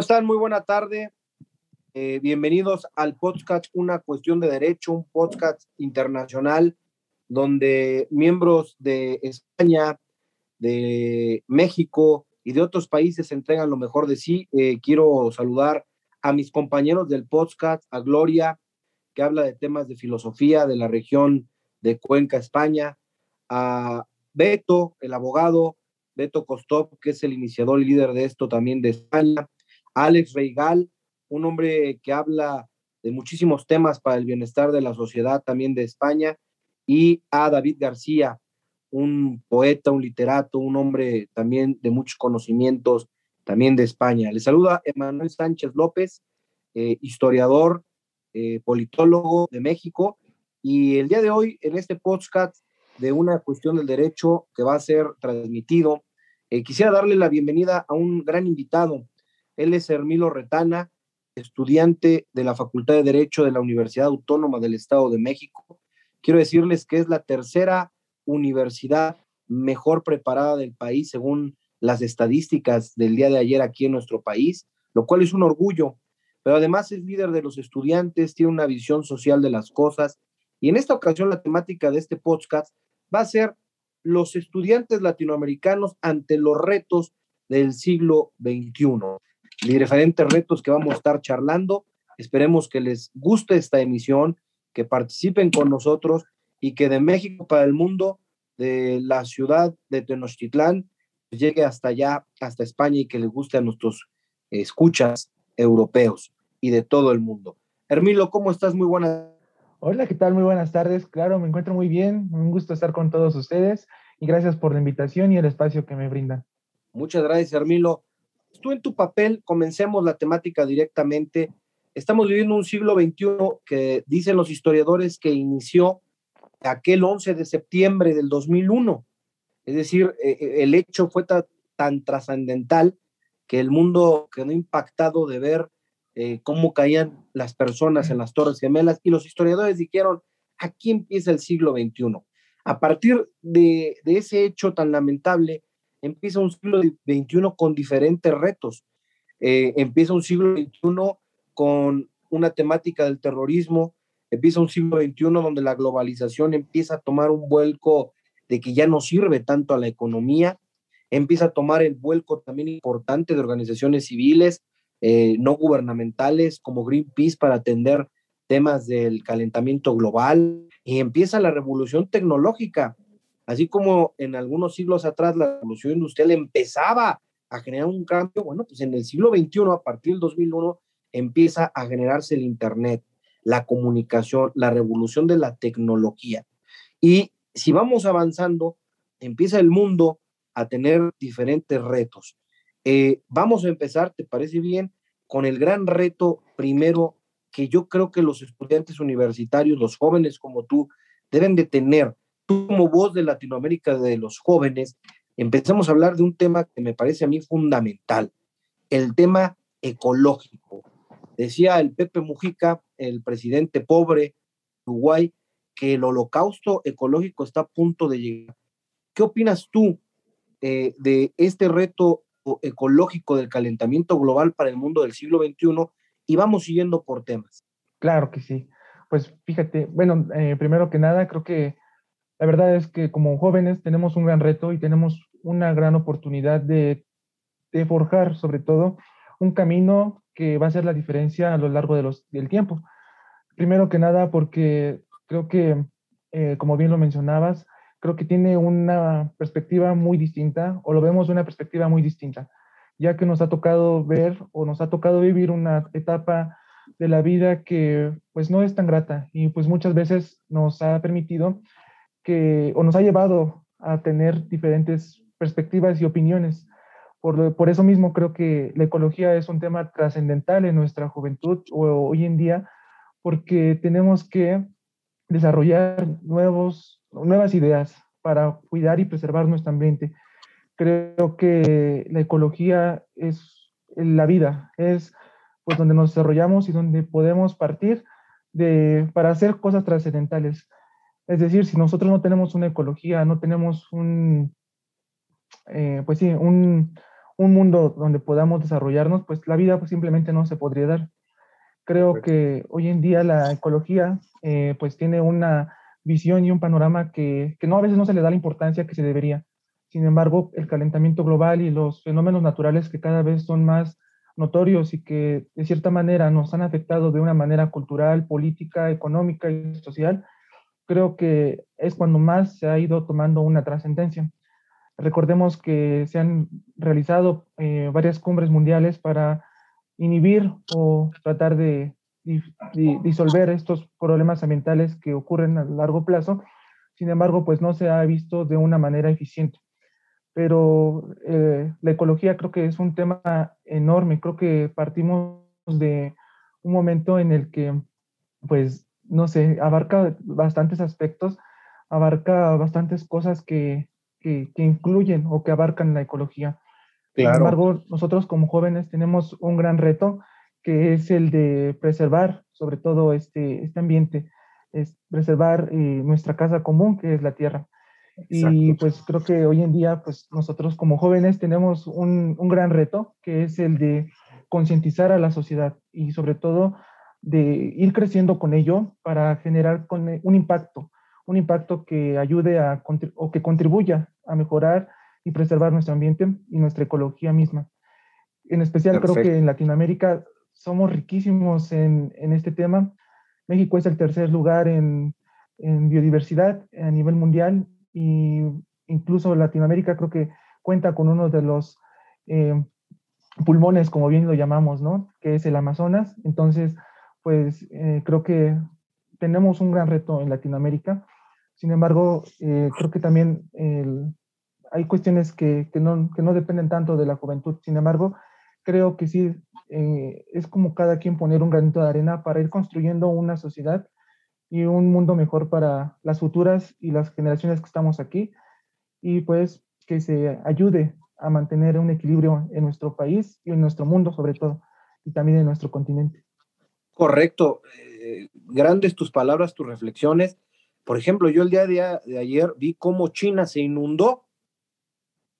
¿Cómo están? Muy buena tarde. Eh, bienvenidos al podcast Una Cuestión de Derecho, un podcast internacional donde miembros de España, de México y de otros países entregan lo mejor de sí. Eh, quiero saludar a mis compañeros del podcast, a Gloria, que habla de temas de filosofía de la región de Cuenca, España, a Beto, el abogado, Beto Kostov, que es el iniciador y líder de esto también de España, Alex Reigal, un hombre que habla de muchísimos temas para el bienestar de la sociedad también de España, y a David García, un poeta, un literato, un hombre también de muchos conocimientos también de España. Le saluda Emanuel Sánchez López, eh, historiador, eh, politólogo de México, y el día de hoy en este podcast de una cuestión del derecho que va a ser transmitido, eh, quisiera darle la bienvenida a un gran invitado, él es Hermilo Retana, estudiante de la Facultad de Derecho de la Universidad Autónoma del Estado de México. Quiero decirles que es la tercera universidad mejor preparada del país según las estadísticas del día de ayer aquí en nuestro país, lo cual es un orgullo, pero además es líder de los estudiantes, tiene una visión social de las cosas y en esta ocasión la temática de este podcast va a ser los estudiantes latinoamericanos ante los retos del siglo XXI y diferentes retos que vamos a estar charlando. Esperemos que les guste esta emisión, que participen con nosotros y que de México para el mundo, de la ciudad de Tenochtitlán, llegue hasta allá, hasta España y que les guste a nuestros escuchas europeos y de todo el mundo. Hermilo, ¿cómo estás? Muy buenas. Hola, ¿qué tal? Muy buenas tardes. Claro, me encuentro muy bien. Un gusto estar con todos ustedes y gracias por la invitación y el espacio que me brindan. Muchas gracias, Hermilo tú en tu papel, comencemos la temática directamente. Estamos viviendo un siglo XXI que dicen los historiadores que inició aquel 11 de septiembre del 2001. Es decir, eh, eh, el hecho fue tan trascendental que el mundo quedó impactado de ver eh, cómo caían las personas en las Torres Gemelas y los historiadores dijeron, aquí empieza el siglo XXI. A partir de ese hecho tan lamentable, empieza un siglo XXI con diferentes retos. Eh, empieza un siglo XXI con una temática del terrorismo, empieza un siglo XXI donde la globalización empieza a tomar un vuelco de que ya no sirve tanto a la economía, empieza a tomar el vuelco también importante de organizaciones civiles, eh, no gubernamentales como Greenpeace para atender temas del calentamiento global. Y empieza la revolución tecnológica Así como en algunos siglos atrás la revolución industrial empezaba a generar un cambio, bueno, pues en el siglo XXI, a partir del 2001, empieza a generarse el Internet, la comunicación, la revolución de la tecnología. Y si vamos avanzando, empieza el mundo a tener diferentes retos. Eh, vamos a empezar, ¿te parece bien? Con el gran reto primero que yo creo que los estudiantes universitarios, los jóvenes como tú, deben de tener como voz de Latinoamérica de los jóvenes, empezamos a hablar de un tema que me parece a mí fundamental, el tema ecológico. Decía el Pepe Mujica, el presidente pobre de Uruguay, que el holocausto ecológico está a punto de llegar. ¿Qué opinas tú eh, de este reto ecológico del calentamiento global para el mundo del siglo XXI? Y vamos siguiendo por temas. Claro que sí. Pues fíjate, bueno, eh, primero que nada, creo que la verdad es que como jóvenes tenemos un gran reto y tenemos una gran oportunidad de, forjar sobre todo un camino que va a hacer la diferencia a lo largo de los, del tiempo. Primero que nada porque creo que, eh, como bien lo mencionabas, creo que tiene una perspectiva muy distinta o lo vemos de una perspectiva muy distinta, ya que nos ha tocado ver o nos ha tocado vivir una etapa de la vida que pues no es tan grata y pues muchas veces nos ha permitido que o nos ha llevado a tener diferentes perspectivas y opiniones. Por, por eso mismo creo que la ecología es un tema trascendental en nuestra juventud o hoy en día, porque tenemos que desarrollar nuevos, nuevas ideas para cuidar y preservar nuestro ambiente. Creo que la ecología es la vida, es pues donde nos desarrollamos y donde podemos partir de, para hacer cosas trascendentales. Es decir, si nosotros no tenemos una ecología, no tenemos un, eh, pues sí, un, un mundo donde podamos desarrollarnos, pues la vida pues, simplemente no se podría dar. Creo que hoy en día la ecología eh, pues tiene una visión y un panorama que, que no a veces no se le da la importancia que se debería. Sin embargo, el calentamiento global y los fenómenos naturales que cada vez son más notorios y que de cierta manera nos han afectado de una manera cultural, política, económica y social, creo que es cuando más se ha ido tomando una trascendencia. Recordemos que se han realizado eh, varias cumbres mundiales para inhibir o tratar de, disolver estos problemas ambientales que ocurren a largo plazo. Sin embargo, pues no se ha visto de una manera eficiente. Pero eh, la ecología creo que es un tema enorme. Creo que partimos de un momento en el que, pues, no sé, abarca bastantes aspectos, abarca bastantes cosas que, que, incluyen o que abarcan la ecología. Sin embargo, nosotros como jóvenes tenemos un gran reto que es el de preservar sobre todo este, este ambiente, es preservar eh, nuestra casa común, que es la tierra. Y pues creo que hoy en día, pues nosotros como jóvenes tenemos un, un gran reto, que es el de concientizar a la sociedad y sobre todo de ir creciendo con ello para generar con, un impacto, un impacto que ayude a o que contribuya a mejorar y preservar nuestro ambiente y nuestra ecología misma. En especial creo que en Latinoamérica somos riquísimos en, en, este tema. México es el tercer lugar en, en, biodiversidad a nivel mundial y incluso Latinoamérica creo que cuenta con uno de los eh, pulmones, como bien lo llamamos, ¿no? Que es el Amazonas. Entonces, pues eh, creo que tenemos un gran reto en Latinoamérica sin embargo, eh, creo que también hay cuestiones que, que, no, que, no, dependen tanto de la juventud. Sin embargo, creo que sí eh, es como cada quien poner un granito de arena para ir construyendo una sociedad y un mundo mejor para las futuras y las generaciones que estamos aquí y pues que se ayude a mantener un equilibrio en nuestro país y en nuestro mundo sobre todo y también en nuestro continente. Correcto. Eh, grandes tus palabras, tus reflexiones. Por ejemplo, yo el día de, ayer vi cómo China se inundó.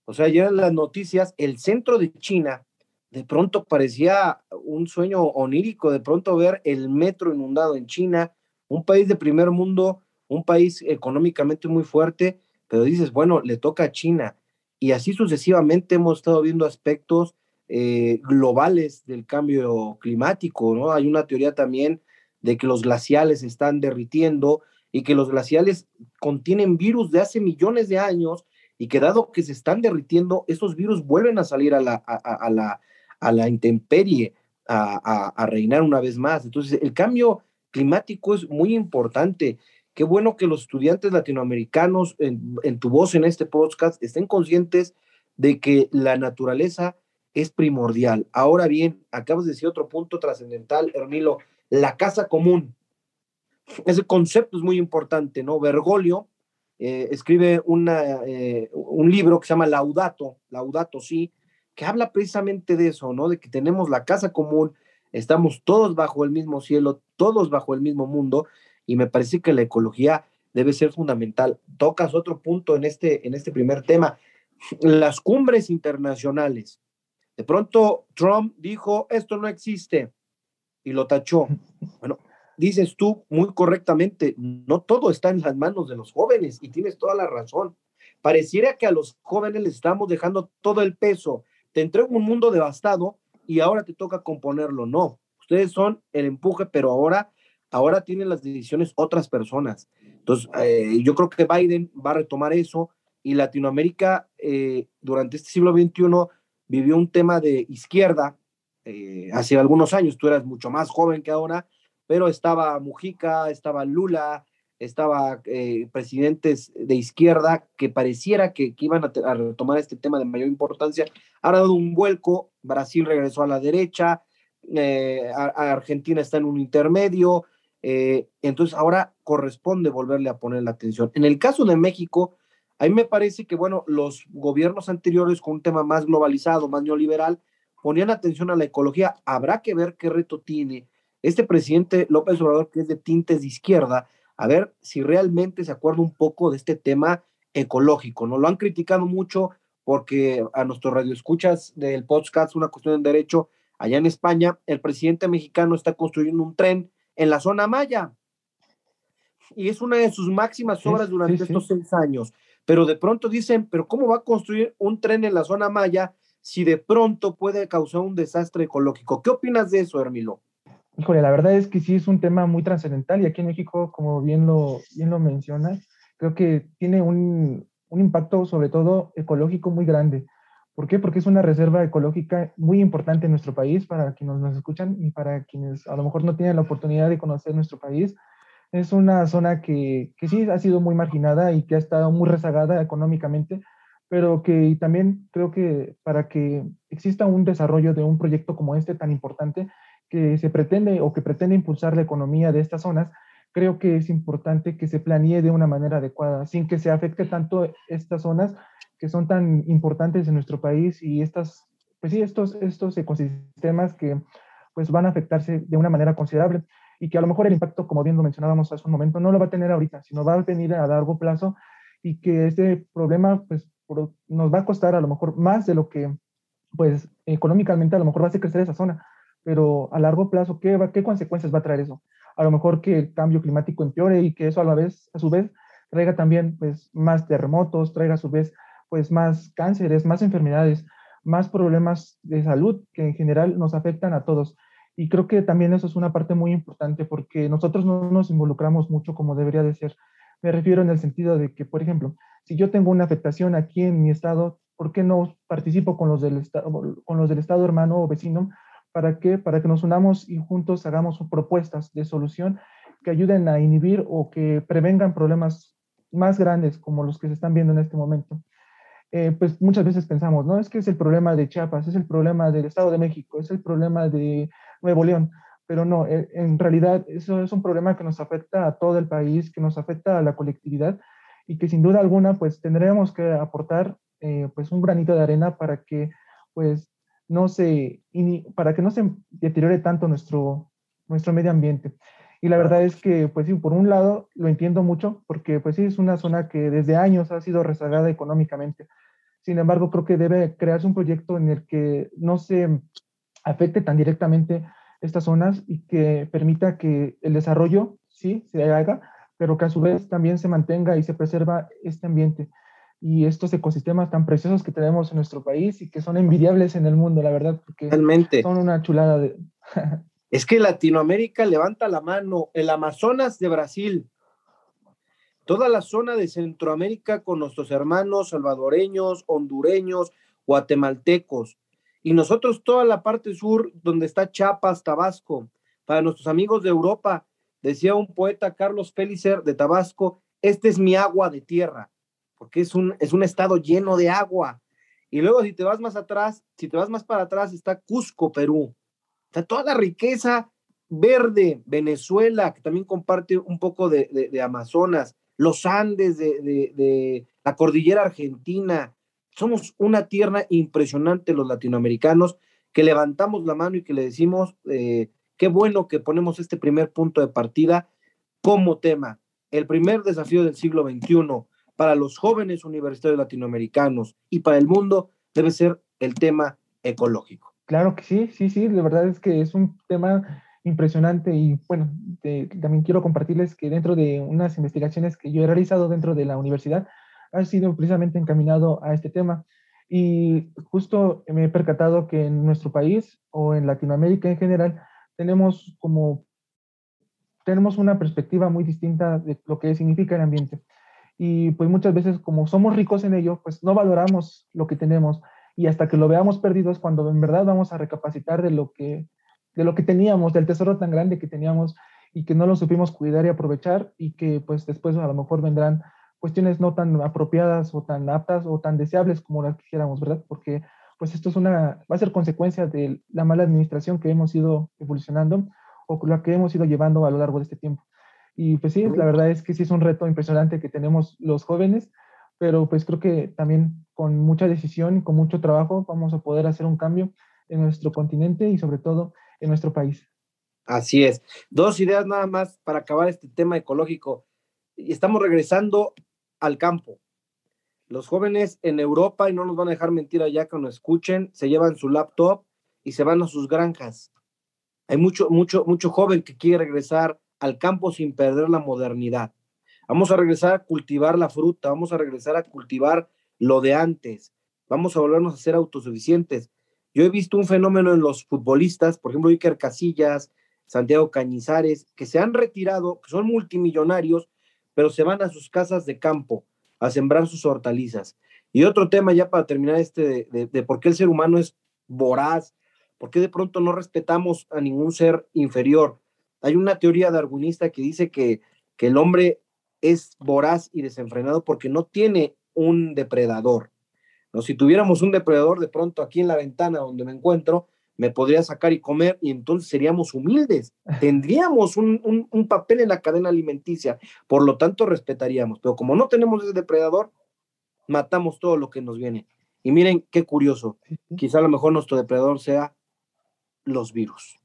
O sea, ayer en las noticias, el centro de China, de pronto parecía un sueño onírico, de pronto ver el metro inundado en China, un país de primer mundo, un país económicamente muy fuerte, pero dices, bueno, le toca a China. Y así sucesivamente hemos estado viendo aspectos eh, globales del cambio climático, ¿no? Hay una teoría también de que los glaciales están derritiendo y que los glaciales contienen virus de hace millones de años y que dado que se están derritiendo, esos virus vuelven a salir a la, a, la, a la intemperie, a, reinar una vez más. Entonces, el cambio climático es muy importante. Qué bueno que los estudiantes latinoamericanos en, en tu voz en este podcast estén conscientes de que la naturaleza es primordial. Ahora bien, acabas de decir otro punto trascendental, Hermilo, la casa común. Ese concepto es muy importante, ¿no? Bergoglio eh, escribe eh, un libro que se llama Laudato, Laudato sí, que habla precisamente de eso, ¿no? De que tenemos la casa común, estamos todos bajo el mismo cielo, todos bajo el mismo mundo, y me parece que la ecología debe ser fundamental. Tocas otro punto en este, en este primer tema, las cumbres internacionales. De pronto Trump dijo, esto no existe, y lo tachó. Bueno, dices tú muy correctamente, no todo está en las manos de los jóvenes y tienes toda la razón. Pareciera que a los jóvenes les estamos dejando todo el peso. Te entrego un mundo devastado y ahora te toca componerlo. No, ustedes son el empuje, pero ahora, ahora tienen las decisiones otras personas. Entonces, eh, yo creo que Biden va a retomar eso y Latinoamérica eh, durante este siglo XXI vivió un tema de izquierda eh, hace algunos años. Tú eras mucho más joven que ahora pero estaba Mujica, estaba Lula, estaba eh, presidentes de izquierda que pareciera que, iban a, retomar este tema de mayor importancia. Ha dado un vuelco, Brasil regresó a la derecha, eh, Argentina está en un intermedio, eh, entonces ahora corresponde volverle a poner la atención. En el caso de México, a mí me parece que, bueno, los gobiernos anteriores con un tema más globalizado, más neoliberal, ponían atención a la ecología. Habrá que ver qué reto tiene este presidente López Obrador, que es de tintes de izquierda, a ver si realmente se acuerda un poco de este tema ecológico, ¿no? Lo han criticado mucho porque a nuestros radioescuchas del podcast Una Cuestión de Derecho, allá en España, el presidente mexicano está construyendo un tren en la zona Maya. Y es una de sus máximas obras durante estos seis años. Pero de pronto dicen, pero ¿cómo va a construir un tren en la zona Maya si de pronto puede causar un desastre ecológico? ¿Qué opinas de eso, Hermilo? Híjole, la verdad es que sí es un tema muy trascendental y aquí en México, como bien lo, bien lo mencionas, creo que tiene un, un impacto sobre todo ecológico muy grande. ¿Por qué? Porque es una reserva ecológica muy importante en nuestro país para quienes nos escuchan y para quienes a lo mejor no tienen la oportunidad de conocer nuestro país. Es una zona que, que sí ha sido muy marginada y que ha estado muy rezagada económicamente, pero que también creo que para que exista un desarrollo de un proyecto como este tan importante que se pretende o que pretende impulsar la economía de estas zonas, creo que es importante que se planee de una manera adecuada, sin que se afecte tanto estas zonas que son tan importantes en nuestro país y estas, pues sí, estos, estos ecosistemas que pues van a afectarse de una manera considerable y que a lo mejor el impacto, como bien lo mencionábamos hace un momento, no lo va a tener ahorita, sino va a venir a largo plazo y que este problema pues nos va a costar a lo mejor más de lo que pues económicamente a lo mejor va a hacer crecer esa zona, pero a largo plazo, ¿qué, va, qué consecuencias va a traer eso? a lo mejor que el cambio climático empeore y que eso a la vez, a su vez, traiga también pues más terremotos, traiga a su vez pues más cánceres, más enfermedades, más problemas de salud que en general nos afectan a todos. Y creo que también eso es una parte muy importante porque nosotros no nos involucramos mucho como debería de ser. Me refiero en el sentido de que, por ejemplo, si yo tengo una afectación aquí en mi estado, ¿por qué no participo con los del, estado, con los del estado hermano o vecino ¿Para qué? Para que nos unamos y juntos hagamos propuestas de solución que ayuden a inhibir o que prevengan problemas más grandes como los que se están viendo en este momento. Eh, pues muchas veces pensamos, no, es que es el problema de Chiapas, es el problema del Estado de México, es el problema de Nuevo León, pero no, eh, en realidad eso es un problema que nos afecta a todo el país, que nos afecta a la colectividad y que sin duda alguna pues tendremos que aportar eh, pues un granito de arena para que pues no se, para que no se deteriore tanto nuestro, nuestro medio ambiente. Y la verdad es que, pues sí, por un lado lo entiendo mucho, porque pues sí, es una zona que desde años ha sido rezagada económicamente. Sin embargo, creo que debe crearse un proyecto en el que no se afecte tan directamente estas zonas y que permita que el desarrollo, sí, se haga, pero que a su vez también se mantenga y se preserva este ambiente. Y estos ecosistemas tan preciosos que tenemos en nuestro país y que son envidiables en el mundo, la verdad, porque Realmente. son una chulada de... es que Latinoamérica levanta la mano, el Amazonas de Brasil, toda la zona de Centroamérica con nuestros hermanos salvadoreños, hondureños, guatemaltecos, y nosotros toda la parte sur donde está Chiapas, Tabasco, para nuestros amigos de Europa, decía un poeta Carlos Pellicer de Tabasco, este es mi agua de tierra porque es un, es un estado lleno de agua. Y luego si te vas más atrás, si te vas más para atrás, está Cusco, Perú. Está toda la riqueza verde, Venezuela, que también comparte un poco de, Amazonas, los Andes de, la cordillera argentina. Somos una tierra impresionante los latinoamericanos que levantamos la mano y que le decimos, eh, qué bueno que ponemos este primer punto de partida como tema. El primer desafío del siglo XXI, para los jóvenes universitarios latinoamericanos y para el mundo debe ser el tema ecológico. Claro que sí, sí, sí, de verdad es que es un tema impresionante y bueno, también quiero compartirles que dentro de unas investigaciones que yo he realizado dentro de la universidad, ha sido precisamente encaminado a este tema. Y justo me he percatado que en nuestro país o en Latinoamérica en general tenemos como tenemos una perspectiva muy distinta de lo que significa el ambiente y pues muchas veces como somos ricos en ello, pues no valoramos lo que tenemos y hasta que lo veamos perdido es cuando en verdad vamos a recapacitar de lo que de lo que teníamos, del tesoro tan grande que teníamos y que no lo supimos cuidar y aprovechar y que pues después a lo mejor vendrán cuestiones no tan apropiadas o tan aptas o tan deseables como las quisiéramos, ¿verdad? Porque pues esto es una, va a ser consecuencia de la mala administración que hemos ido evolucionando o la que hemos ido llevando a lo largo de este tiempo. Y pues sí, la verdad es que sí es un reto impresionante que tenemos los jóvenes, pero pues creo que también con mucha decisión y con mucho trabajo vamos a poder hacer un cambio en nuestro continente y sobre todo en nuestro país. Así es. Dos ideas nada más para acabar este tema ecológico. Estamos regresando al campo. Los jóvenes en Europa, y no nos van a dejar mentir allá que nos escuchen, se llevan su laptop y se van a sus granjas. Hay mucho, mucho, mucho joven que quiere regresar al campo sin perder la modernidad. Vamos a regresar a cultivar la fruta, vamos a regresar a cultivar lo de antes, vamos a volvernos a ser autosuficientes. Yo he visto un fenómeno en los futbolistas, por ejemplo, Iker Casillas, Santiago Cañizares, que se han retirado, que son multimillonarios, pero se van a sus casas de campo a sembrar sus hortalizas. Y otro tema ya para terminar este de, por qué el ser humano es voraz, por qué de pronto no respetamos a ningún ser inferior. Hay una teoría darwinista que dice que, que el hombre es voraz y desenfrenado porque no tiene un depredador. ¿no? Si tuviéramos un depredador de pronto aquí en la ventana donde me encuentro, me podría sacar y comer y entonces seríamos humildes, tendríamos un, un, papel en la cadena alimenticia, por lo tanto respetaríamos, pero como no tenemos ese depredador, matamos todo lo que nos viene. Y miren qué curioso, quizá a lo mejor nuestro depredador sea los virus.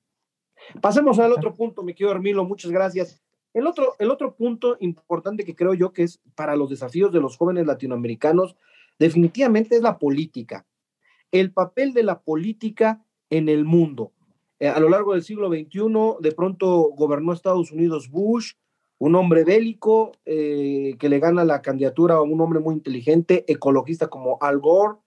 Pasemos al otro punto, mi querido Hermilo, muchas gracias. El otro, el otro punto importante que creo yo que es para los desafíos de los jóvenes latinoamericanos, definitivamente es la política. El papel de la política en el mundo. Eh, a lo largo del siglo XXI, de pronto gobernó Estados Unidos Bush, un hombre bélico eh, que le gana la candidatura a un hombre muy inteligente, ecologista como Al Gore,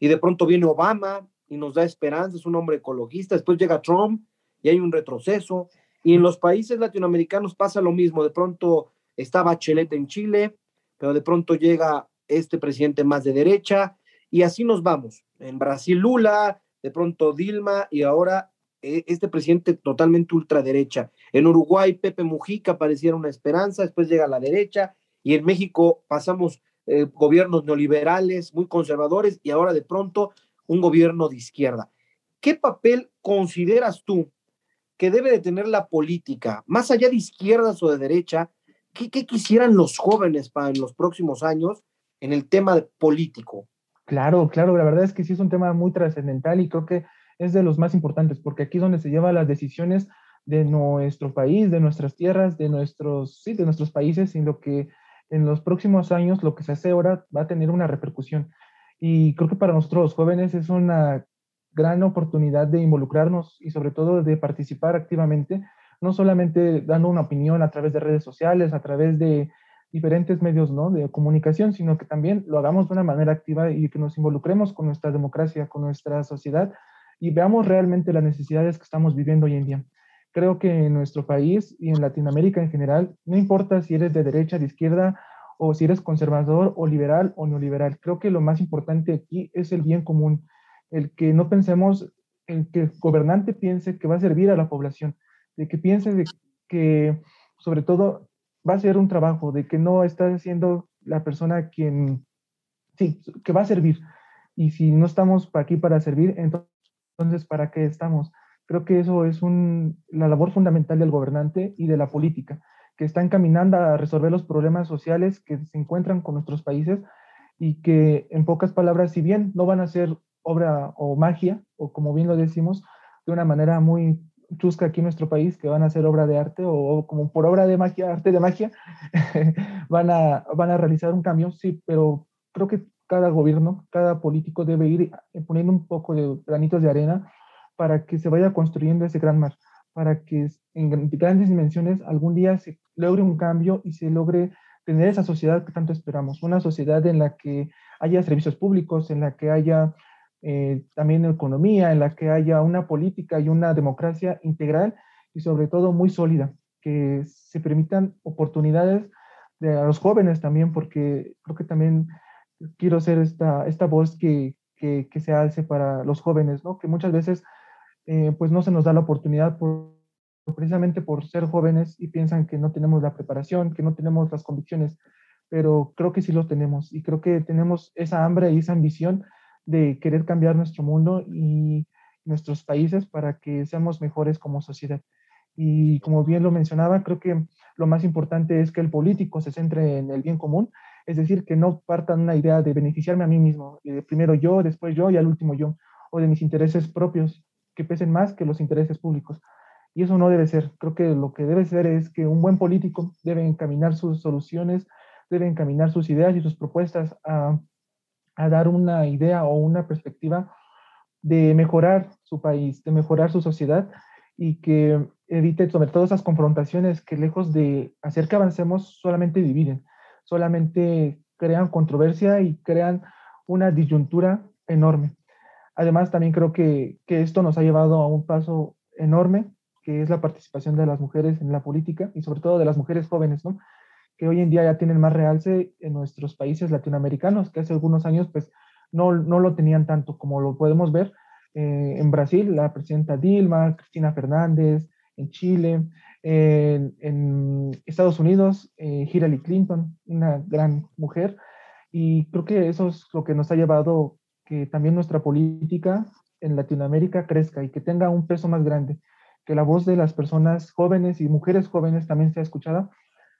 y de pronto viene Obama y nos da esperanza, es un hombre ecologista, después llega Trump y hay un retroceso, y en los países latinoamericanos pasa lo mismo, de pronto está Bachelet en Chile, pero de pronto llega este presidente más de derecha, y así nos vamos. En Brasil Lula, de pronto Dilma y ahora eh, este presidente totalmente ultraderecha. En Uruguay Pepe Mujica pareciera una esperanza, después llega la derecha y en México pasamos eh, gobiernos neoliberales muy conservadores y ahora de pronto un gobierno de izquierda. ¿Qué papel consideras tú que debe de tener la política, más allá de izquierdas o de derecha? ¿Qué, qué quisieran los jóvenes para en los próximos años en el tema político? Claro, claro, la verdad es que sí es un tema muy trascendental y creo que es de los más importantes, porque aquí es donde se llevan las decisiones de nuestro país, de nuestras tierras, de nuestros, sí, de nuestros países, y lo que en los próximos años lo que se hace ahora va a tener una repercusión. Y creo que para nosotros jóvenes es una gran oportunidad de involucrarnos y sobre todo de participar activamente, no solamente dando una opinión a través de redes sociales, a través de diferentes medios ¿no? de comunicación, sino que también lo hagamos de una manera activa y que nos involucremos con nuestra democracia, con nuestra sociedad y veamos realmente las necesidades que estamos viviendo hoy en día. Creo que en nuestro país y en Latinoamérica en general, no importa si eres de derecha, de izquierda, o si eres conservador o liberal o neoliberal, creo que lo más importante aquí es el bien común, el que no pensemos, el que el gobernante piense que va a servir a la población, de que piense de que sobre todo va a ser un trabajo, de que no está siendo la persona quien, sí, que va a servir. Y si no estamos aquí para servir, entonces, ¿para qué estamos? Creo que eso es un, la labor fundamental del gobernante y de la política, que está encaminando a resolver los problemas sociales que se encuentran con nuestros países y que, en pocas palabras, si bien no van a ser obra o magia, o como bien lo decimos, de una manera muy chusca aquí en nuestro país que van a hacer obra de arte o, como por obra de magia, arte de magia, van, a, van a realizar un cambio, sí, pero creo que cada gobierno, cada político debe ir poniendo un poco de granitos de arena para que se vaya construyendo ese gran mar, para que en grandes dimensiones algún día se logre un cambio y se logre tener esa sociedad que tanto esperamos, una sociedad en la que haya servicios públicos, en la que haya eh, también economía, en la que haya una política y una democracia integral y sobre todo muy sólida, que se permitan oportunidades de, a los jóvenes también, porque creo que también quiero ser esta, esta voz que, que, se hace para los jóvenes, ¿no? que muchas veces eh, pues no se nos da la oportunidad por, precisamente por ser jóvenes y piensan que no tenemos la preparación, que no tenemos las convicciones, pero creo que sí lo tenemos y creo que tenemos esa hambre y esa ambición de querer cambiar nuestro mundo y nuestros países para que seamos mejores como sociedad. Y como bien lo mencionaba, creo que lo más importante es que el político se centre en el bien común, es decir, que no partan una idea de beneficiarme a mí mismo, primero yo, después yo y al último yo, o de mis intereses propios, que pesen más que los intereses públicos. Y eso no debe ser. Creo que lo que debe ser es que un buen político debe encaminar sus soluciones, debe encaminar sus ideas y sus propuestas a a dar una idea o una perspectiva de mejorar su país, de mejorar su sociedad y que evite sobre todo esas confrontaciones que lejos de hacer que avancemos solamente dividen, solamente crean controversia y crean una disyuntura enorme. Además, también creo que, que esto nos ha llevado a un paso enorme, que es la participación de las mujeres en la política y sobre todo de las mujeres jóvenes, ¿no? Que hoy en día ya tienen más realce en nuestros países latinoamericanos, que hace algunos años pues no, no lo tenían tanto como lo podemos ver eh, en Brasil, la presidenta Dilma, Cristina Fernández, en Chile, en, Estados Unidos, eh, Hillary Clinton, una gran mujer, y creo que eso es lo que nos ha llevado que también nuestra política en Latinoamérica crezca y que tenga un peso más grande, que la voz de las personas jóvenes y mujeres jóvenes también sea escuchada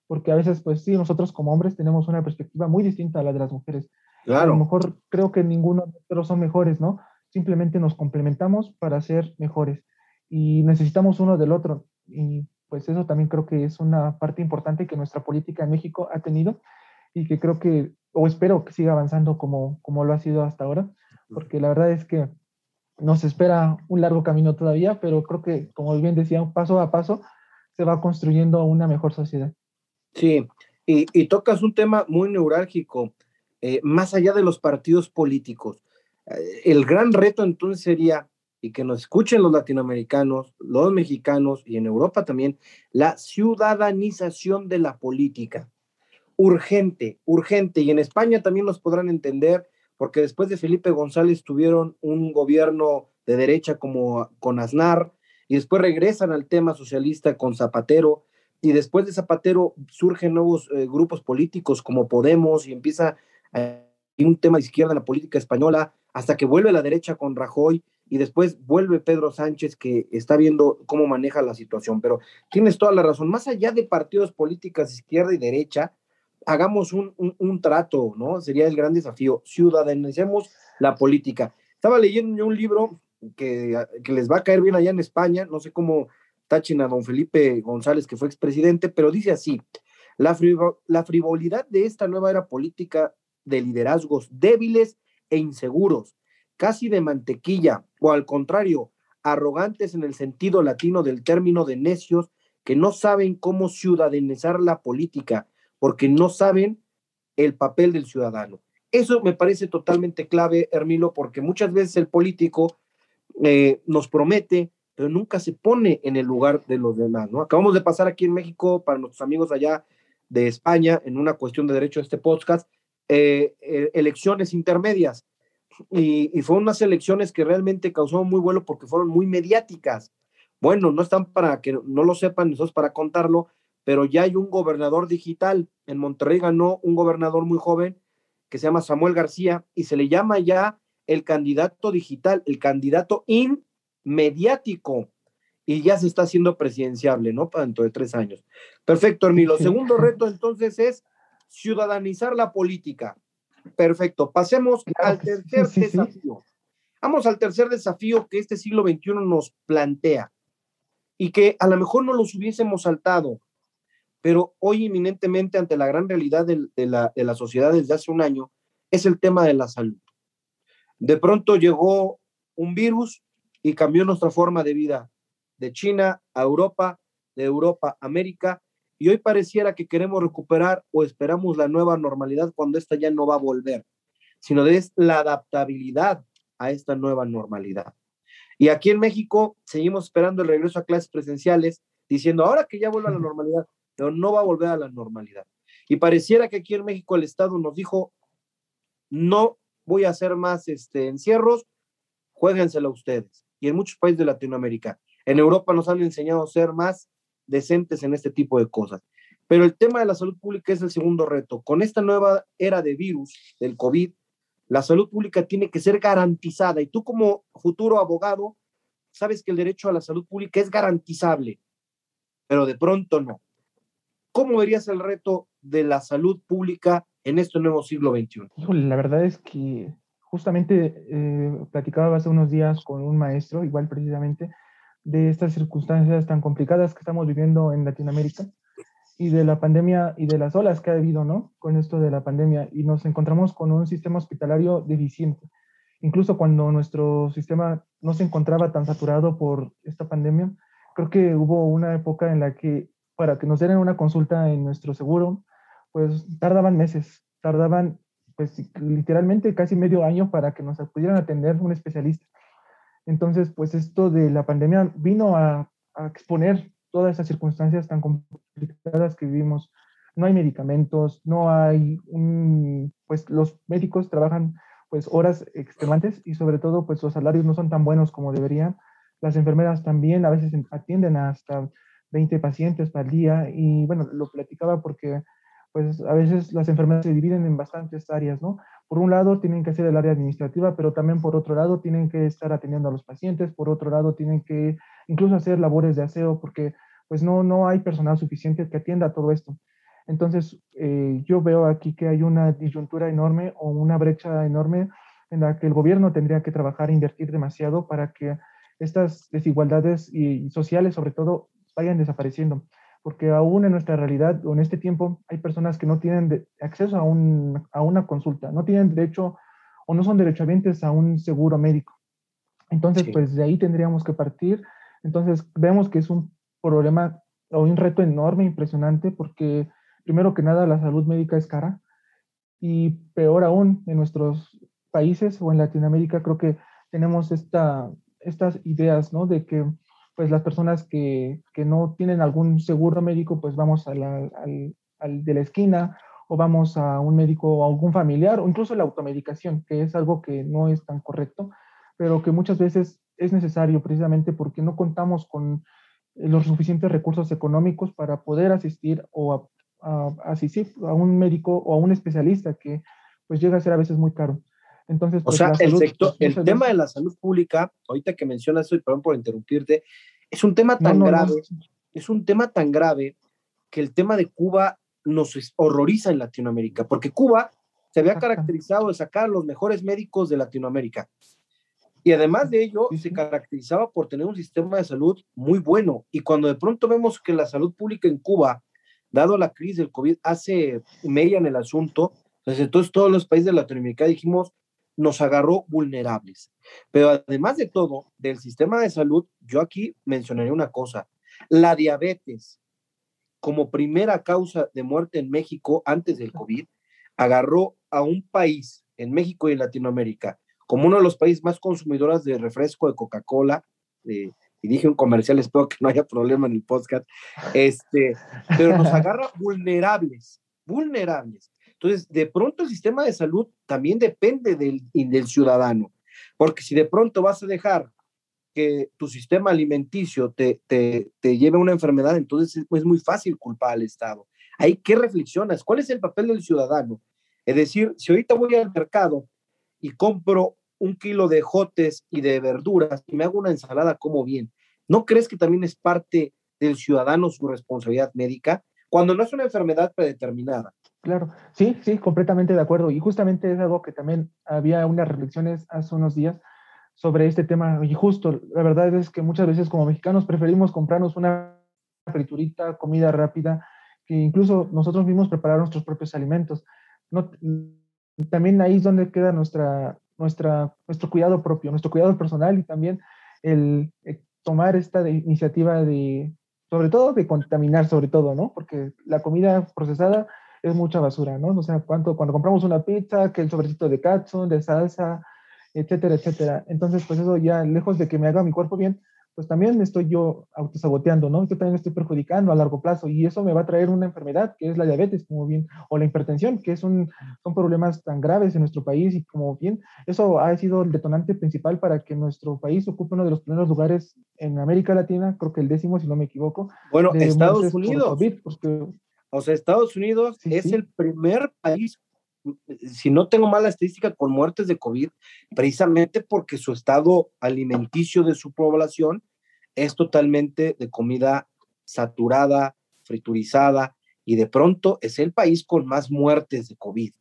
porque a veces, pues sí, nosotros como hombres tenemos una perspectiva muy distinta a la de las mujeres. Claro. A lo mejor creo que ninguno de nosotros son mejores, ¿no? Simplemente nos complementamos para ser mejores y necesitamos uno del otro. Y pues eso también creo que es una parte importante que nuestra política en México ha tenido y que creo que, o espero que siga avanzando como, como lo ha sido hasta ahora, porque la verdad es que nos espera un largo camino todavía, pero creo que, como bien decía, paso a paso se va construyendo una mejor sociedad. Sí, y, tocas un tema muy neurálgico, eh, más allá de los partidos políticos. Eh, el gran reto entonces sería, y que nos escuchen los latinoamericanos, los mexicanos y en Europa también, la ciudadanización de la política. Urgente, urgente. Y en España también nos podrán entender, porque después de Felipe González tuvieron un gobierno de derecha como con Aznar, y después regresan al tema socialista con Zapatero, y después de Zapatero surgen nuevos eh, grupos políticos como Podemos y empieza eh, un tema de izquierda en la política española hasta que vuelve la derecha con Rajoy y después vuelve Pedro Sánchez que está viendo cómo maneja la situación. Pero tienes toda la razón, más allá de partidos políticos de izquierda y derecha, hagamos un, un, trato, ¿no? Sería el gran desafío, ciudadanicemos la política. Estaba leyendo un libro que, que les va a caer bien allá en España, no sé cómo tachen a don Felipe González, que fue expresidente, pero dice así, la, frivolidad de esta nueva era política de liderazgos débiles e inseguros, casi de mantequilla, o al contrario, arrogantes en el sentido latino del término de necios que no saben cómo ciudadanizar la política, porque no saben el papel del ciudadano. Eso me parece totalmente clave, Hermilo, porque muchas veces el político eh, nos promete pero nunca se pone en el lugar de los demás, ¿no? Acabamos de pasar aquí en México, para nuestros amigos allá de España, en una cuestión de derecho a este podcast, eh, eh, elecciones intermedias. Y, y, fueron unas elecciones que realmente causaron muy vuelo porque fueron muy mediáticas. Bueno, no están para que no lo sepan, eso es para contarlo, pero ya hay un gobernador digital. En Monterrey ganó un gobernador muy joven que se llama Samuel García y se le llama ya el candidato digital, el candidato in mediático y ya se está haciendo presidenciable, ¿no? Para dentro de tres años. Perfecto, Hermilo. Segundo reto entonces es ciudadanizar la política. Perfecto. Pasemos al tercer desafío. Vamos al tercer desafío que este siglo XXI nos plantea y que a lo mejor no los hubiésemos saltado, pero hoy inminentemente ante la gran realidad de, la, de la sociedad desde hace un año es el tema de la salud. De pronto llegó un virus y cambió nuestra forma de vida de China a Europa, de Europa a América, y hoy pareciera que queremos recuperar o esperamos la nueva normalidad cuando esta ya no va a volver, sino es la adaptabilidad a esta nueva normalidad. Y aquí en México seguimos esperando el regreso a clases presenciales, diciendo ahora que ya vuelve a la normalidad, pero no va a volver a la normalidad. Y pareciera que aquí en México el Estado nos dijo, no voy a hacer más este, encierros, juéguenselo ustedes y en muchos países de Latinoamérica. En Europa nos han enseñado a ser más decentes en este tipo de cosas. Pero el tema de la salud pública es el segundo reto. Con esta nueva era de virus, del COVID, la salud pública tiene que ser garantizada. Y tú como futuro abogado, sabes que el derecho a la salud pública es garantizable, pero de pronto no. ¿Cómo verías el reto de la salud pública en este nuevo siglo XXI? la verdad es que justamente eh, platicaba hace unos días con un maestro, igual precisamente, de estas circunstancias tan complicadas que estamos viviendo en Latinoamérica. y de la pandemia y de las olas que ha habido, ¿no? Con esto de la pandemia y nos encontramos con un sistema hospitalario deficiente. Incluso cuando nuestro sistema no se encontraba tan saturado por esta pandemia, creo que hubo una época en la que para que nos dieran una consulta en nuestro seguro, pues tardaban meses, tardaban pues literalmente casi medio año para que nos pudieran atender un especialista. Entonces, pues esto de la pandemia vino a, a exponer todas esas circunstancias tan complicadas que vivimos. No hay medicamentos, no hay pues los médicos trabajan pues horas extremantes y sobre todo pues los salarios no son tan buenos como deberían. Las enfermeras también a veces atienden hasta 20 pacientes al día y bueno, lo platicaba porque pues a veces las enfermeras se dividen en bastantes áreas, ¿no? Por un lado tienen que hacer el área administrativa, pero también por otro lado tienen que estar atendiendo a los pacientes, por otro lado tienen que incluso hacer labores de aseo porque pues no, no hay personal suficiente que atienda todo esto. Entonces, eh, yo veo aquí que hay una disyuntura enorme o una brecha enorme en la que el gobierno tendría que trabajar e invertir demasiado para que estas desigualdades y sociales, sobre todo, vayan desapareciendo porque aún en nuestra realidad o en este tiempo hay personas que no tienen acceso a, un, a, una consulta, no tienen derecho o no son derechohabientes a un seguro médico. Entonces, pues de ahí tendríamos que partir. Entonces, vemos que es un problema o un reto enorme, impresionante, porque primero que nada la salud médica es cara y peor aún en nuestros países o en Latinoamérica creo que tenemos esta, estas ideas, ¿no? De que pues las personas que, que no tienen algún seguro médico, pues vamos al, al, de la esquina o vamos a un médico o algún familiar o incluso la automedicación, que es algo que no es tan correcto, pero que muchas veces es necesario precisamente porque no contamos con los suficientes recursos económicos para poder asistir o asistir a un médico o a un especialista que pues llega a ser a veces muy caro. Entonces, o pues, sea, el, sector, el tema de la salud pública, ahorita que mencionas, y perdón por interrumpirte, es un tema tan grave, es un tema tan grave que el tema de Cuba nos horroriza en Latinoamérica, porque Cuba se había caracterizado de sacar los mejores médicos de Latinoamérica. Y además de ello, se caracterizaba por tener un sistema de salud muy bueno. Y cuando de pronto vemos que la salud pública en Cuba, dado la crisis del COVID, hace media en el asunto, pues entonces todos los países de Latinoamérica dijimos, nos agarró vulnerables. Pero además de todo, del sistema de salud, yo aquí mencionaría una cosa, la diabetes como primera causa de muerte en México antes del COVID, agarró a un país, en México y en Latinoamérica, como uno de los países más consumidores de refresco de Coca-Cola, y dije un comercial, espero que no haya problema en el podcast, este, pero nos agarra vulnerables, vulnerables. Entonces, de pronto el sistema de salud también depende del, ciudadano, porque si de pronto vas a dejar que tu sistema alimenticio te lleve a una enfermedad, entonces es, muy fácil culpar al Estado. Ahí, ¿qué reflexionas? ¿Cuál es el papel del ciudadano? Es decir, si ahorita voy al mercado y compro un kilo de jotes y de verduras y me hago una ensalada, como bien, ¿no crees que también es parte del ciudadano su responsabilidad médica? Cuando no es una enfermedad predeterminada. Claro, sí, sí, completamente de acuerdo. Y justamente es algo que también había unas reflexiones hace unos días sobre este tema. Y justo, la verdad es que muchas veces como mexicanos preferimos comprarnos una friturita, comida rápida, que incluso nosotros mismos preparar nuestros propios alimentos. No, también ahí es donde queda nuestra, nuestra, nuestro cuidado propio, nuestro cuidado personal y también el, el tomar esta iniciativa de, sobre todo de contaminar, sobre todo, ¿no? Porque la comida procesada es mucha basura, ¿no? O sea, cuánto, cuando compramos una pizza, que el sobrecito de katsu, de salsa, etcétera, etcétera. Entonces, pues eso ya, lejos de que me haga mi cuerpo bien, pues también me estoy yo autosaboteando, ¿no? Yo también estoy perjudicando a largo plazo y eso me va a traer una enfermedad que es la diabetes, como bien, o la hipertensión, que es un, son problemas tan graves en nuestro país y como bien, eso ha sido el detonante principal para que nuestro país ocupe uno de los primeros lugares en América Latina, creo que el décimo, si no me equivoco. Bueno, Estados Unidos. COVID, porque o sea, Estados Unidos es el primer país, si no tengo mala estadística, con muertes de COVID, precisamente porque su estado alimenticio de su población es totalmente de comida saturada, friturizada, y de pronto es el país con más muertes de COVID.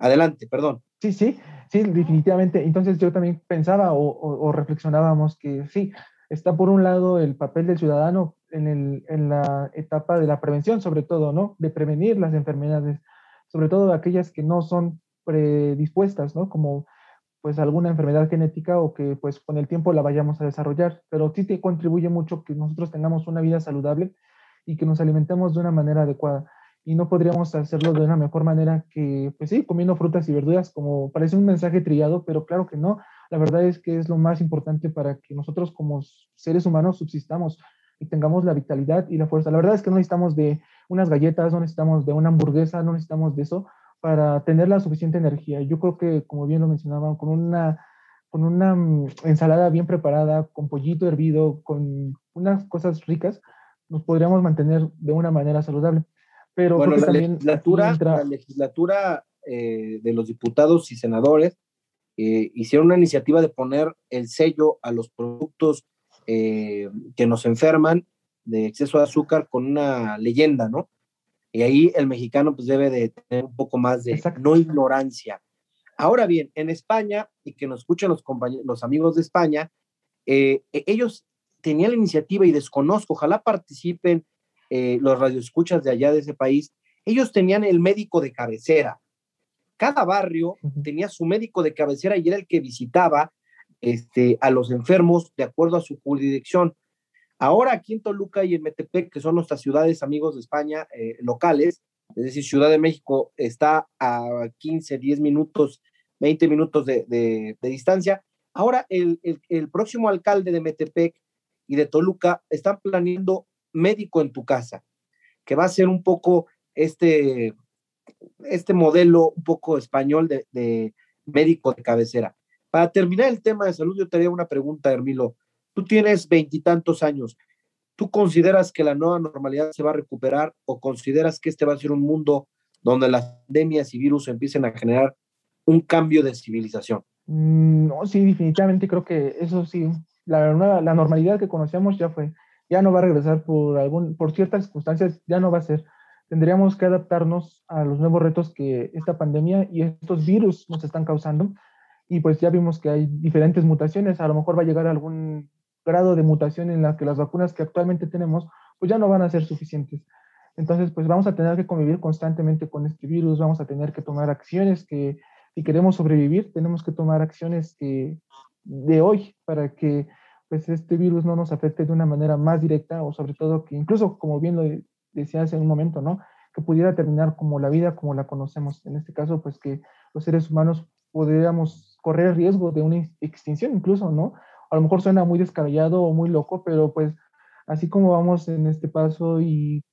Adelante, perdón. Sí, sí, sí, definitivamente. Entonces yo también pensaba o reflexionábamos que sí, está por un lado el papel del ciudadano en, la etapa de la prevención, sobre todo, ¿no? De prevenir las enfermedades, sobre todo aquellas que no son predispuestas, ¿no? Como pues alguna enfermedad genética o que pues con el tiempo la vayamos a desarrollar, pero sí te contribuye mucho que nosotros tengamos una vida saludable y que nos alimentemos de una manera adecuada. Y no podríamos hacerlo de una mejor manera que, pues sí, comiendo frutas y verduras, como parece un mensaje trillado, pero claro que no. La verdad es que es lo más importante para que nosotros como seres humanos subsistamos y tengamos la vitalidad y la fuerza. La verdad es que no necesitamos de unas galletas, no necesitamos de una hamburguesa, no necesitamos de eso para tener la suficiente energía. Yo creo que, como bien lo mencionaban, con una, con una mm, ensalada bien preparada, con pollito hervido, con unas cosas ricas, nos podríamos mantener de una manera saludable. Pero bueno, la, legislatura, la legislatura eh, de los diputados y senadores eh, hicieron una iniciativa de poner el sello a los productos eh, que nos enferman de exceso de azúcar con una leyenda, ¿no? Y ahí el mexicano pues debe de tener un poco más de no ignorancia. Ahora bien, en España, y que nos escuchen los, los amigos de España, eh, e-, ellos tenían la iniciativa y desconozco, ojalá participen eh, los radioescuchas de allá de ese país, ellos tenían el médico de cabecera. Cada barrio tenía su médico de cabecera y era el que visitaba este, a los enfermos de acuerdo a su jurisdicción. Ahora aquí en Toluca y en Metepec, que son nuestras ciudades amigos de España eh, locales, es decir, Ciudad de México está a 15, 10 minutos, 20 minutos de, distancia. Ahora el, próximo alcalde de Metepec y de Toluca están planeando médico en tu casa, que va a ser un poco este, este modelo un poco español de, de médico de cabecera. Para terminar el tema de salud, yo te haría una pregunta, Hermilo. Tú tienes veintitantos años. ¿Tú consideras que la nueva normalidad se va a recuperar o consideras que este va a ser un mundo donde las pandemias y virus empiecen a generar un cambio de civilización? Mm, no, sí, definitivamente creo que eso sí. La, normalidad que conocíamos ya fue. Ya no va a regresar por, algún, por ciertas circunstancias, ya no va a ser. Tendríamos que adaptarnos a los nuevos retos que esta pandemia y estos virus nos están causando. Y pues ya vimos que hay diferentes mutaciones. A lo mejor va a llegar algún grado de mutación en la que las vacunas que actualmente tenemos, pues ya no van a ser suficientes. Entonces, pues vamos a tener que convivir constantemente con este virus, vamos a tener que tomar acciones que, si queremos sobrevivir, tenemos que tomar acciones que, de hoy para que pues este virus no nos afecte de una manera más directa o sobre todo que incluso, como bien lo decía hace un momento, ¿no? Que pudiera terminar como la vida como la conocemos. En este caso, pues que los seres humanos podríamos correr riesgo de una extinción incluso, ¿no? a lo mejor suena muy descabellado o muy loco, pero pues así como vamos en este paso y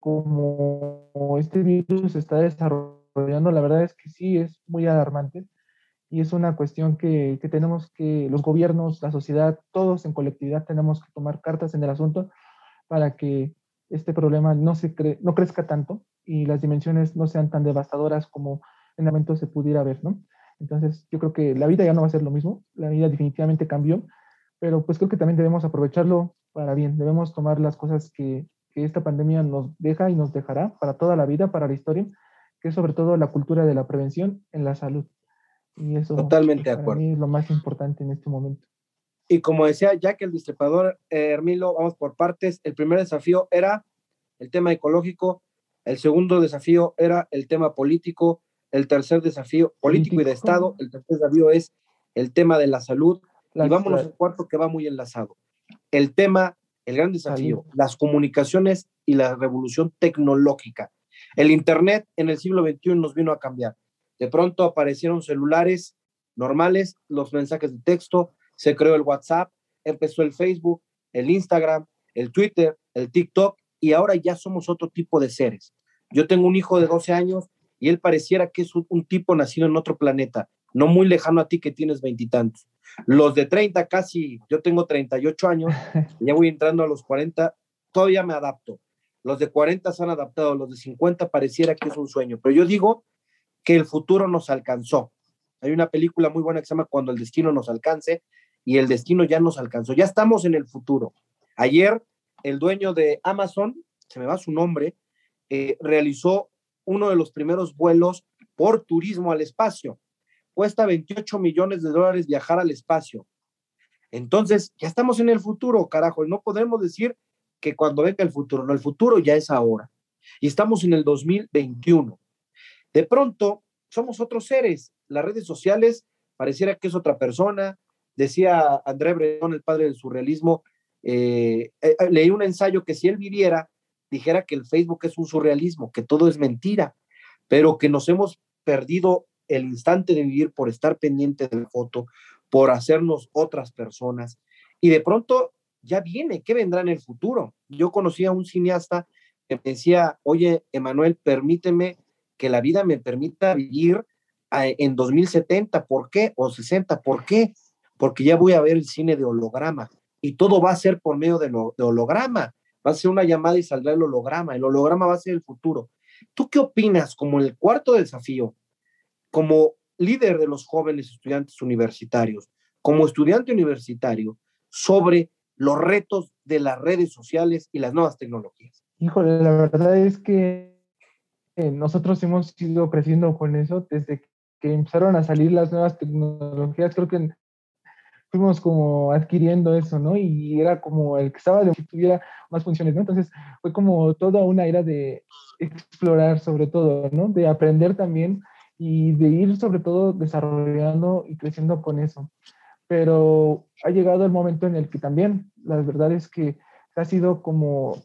como este virus se está desarrollando, la verdad es que sí es muy alarmante y es una cuestión que, que tenemos que, los gobiernos, la sociedad, todos en colectividad tenemos que tomar cartas en el asunto para que este problema no, se cre no crezca tanto y las dimensiones no sean tan devastadoras como en el momento se pudiera ver, ¿no? Entonces, yo creo que la vida ya no va a ser lo mismo, la vida definitivamente cambió, pero pues creo que también debemos aprovecharlo para bien, debemos tomar las cosas que, que esta pandemia nos deja y nos dejará para toda la vida, para la historia, que es sobre todo la cultura de la prevención en la salud. Y eso Totalmente pues, de acuerdo. es lo más importante en este momento. Y como decía Jack el Distripador, eh, Hermilo, vamos por partes. El primer desafío era el tema ecológico, el segundo desafío era el tema político, el tercer desafío político, y de Estado, el tercer desafío es el tema de la salud, y vámonos al cuarto que va muy enlazado. El tema, el gran desafío, las comunicaciones y la revolución tecnológica. El Internet en el siglo XXI nos vino a cambiar. De pronto aparecieron celulares normales, los mensajes de texto, se creó el WhatsApp, empezó el Facebook, el Instagram, el Twitter, el TikTok, y ahora ya somos otro tipo de seres. Yo tengo un hijo de 12 años y él pareciera que es un, tipo nacido en otro planeta, no muy lejano a ti que tienes veintitantos. Los de 30 casi, yo tengo 38 años, ya voy entrando a los 40, todavía me adapto. Los de 40 se han adaptado, los de 50 pareciera que es un sueño, pero yo digo que el futuro nos alcanzó. Hay una película muy buena que se llama Cuando el destino nos alcance y el destino ya nos alcanzó, ya estamos en el futuro. Ayer el dueño de Amazon, se me va su nombre, eh, realizó uno de los primeros vuelos por turismo al espacio. Cuesta 28 millones de dólares viajar al espacio. Entonces, ya estamos en el futuro, carajo, y no podemos decir que cuando venga el futuro, no, el futuro ya es ahora. Y estamos en el 2021. De pronto, somos otros seres. Las redes sociales pareciera que es otra persona. Decía André Breton, el padre del surrealismo, eh, eh, eh, leí un ensayo que si él viviera, dijera que el Facebook es un surrealismo, que todo es mentira, pero que nos hemos perdido el instante de vivir por estar pendiente de la foto, por hacernos otras personas. Y de pronto ya viene, ¿qué vendrá en el futuro? Yo conocí a un cineasta que me decía, oye, Emanuel, permíteme que la vida me permita vivir en 2070, ¿por qué? O 60, ¿por qué? Porque ya voy a ver el cine de holograma y todo va a ser por medio de, de holograma. Va a ser una llamada y saldrá el holograma. El holograma va a ser el futuro. ¿Tú qué opinas como el cuarto desafío, como líder de los jóvenes estudiantes universitarios, como estudiante universitario, sobre los retos de las redes sociales y las nuevas tecnologías? Híjole, la verdad es que nosotros hemos ido creciendo con eso desde que empezaron a salir las nuevas tecnologías. Creo que fuimos como adquiriendo eso, ¿no? Y era como el que estaba de que tuviera más funciones, ¿no? Entonces fue como toda una era de explorar sobre todo, ¿no? De aprender también y de ir sobre todo desarrollando y creciendo con eso. Pero ha llegado el momento en el que también, la verdad es que ha sido como,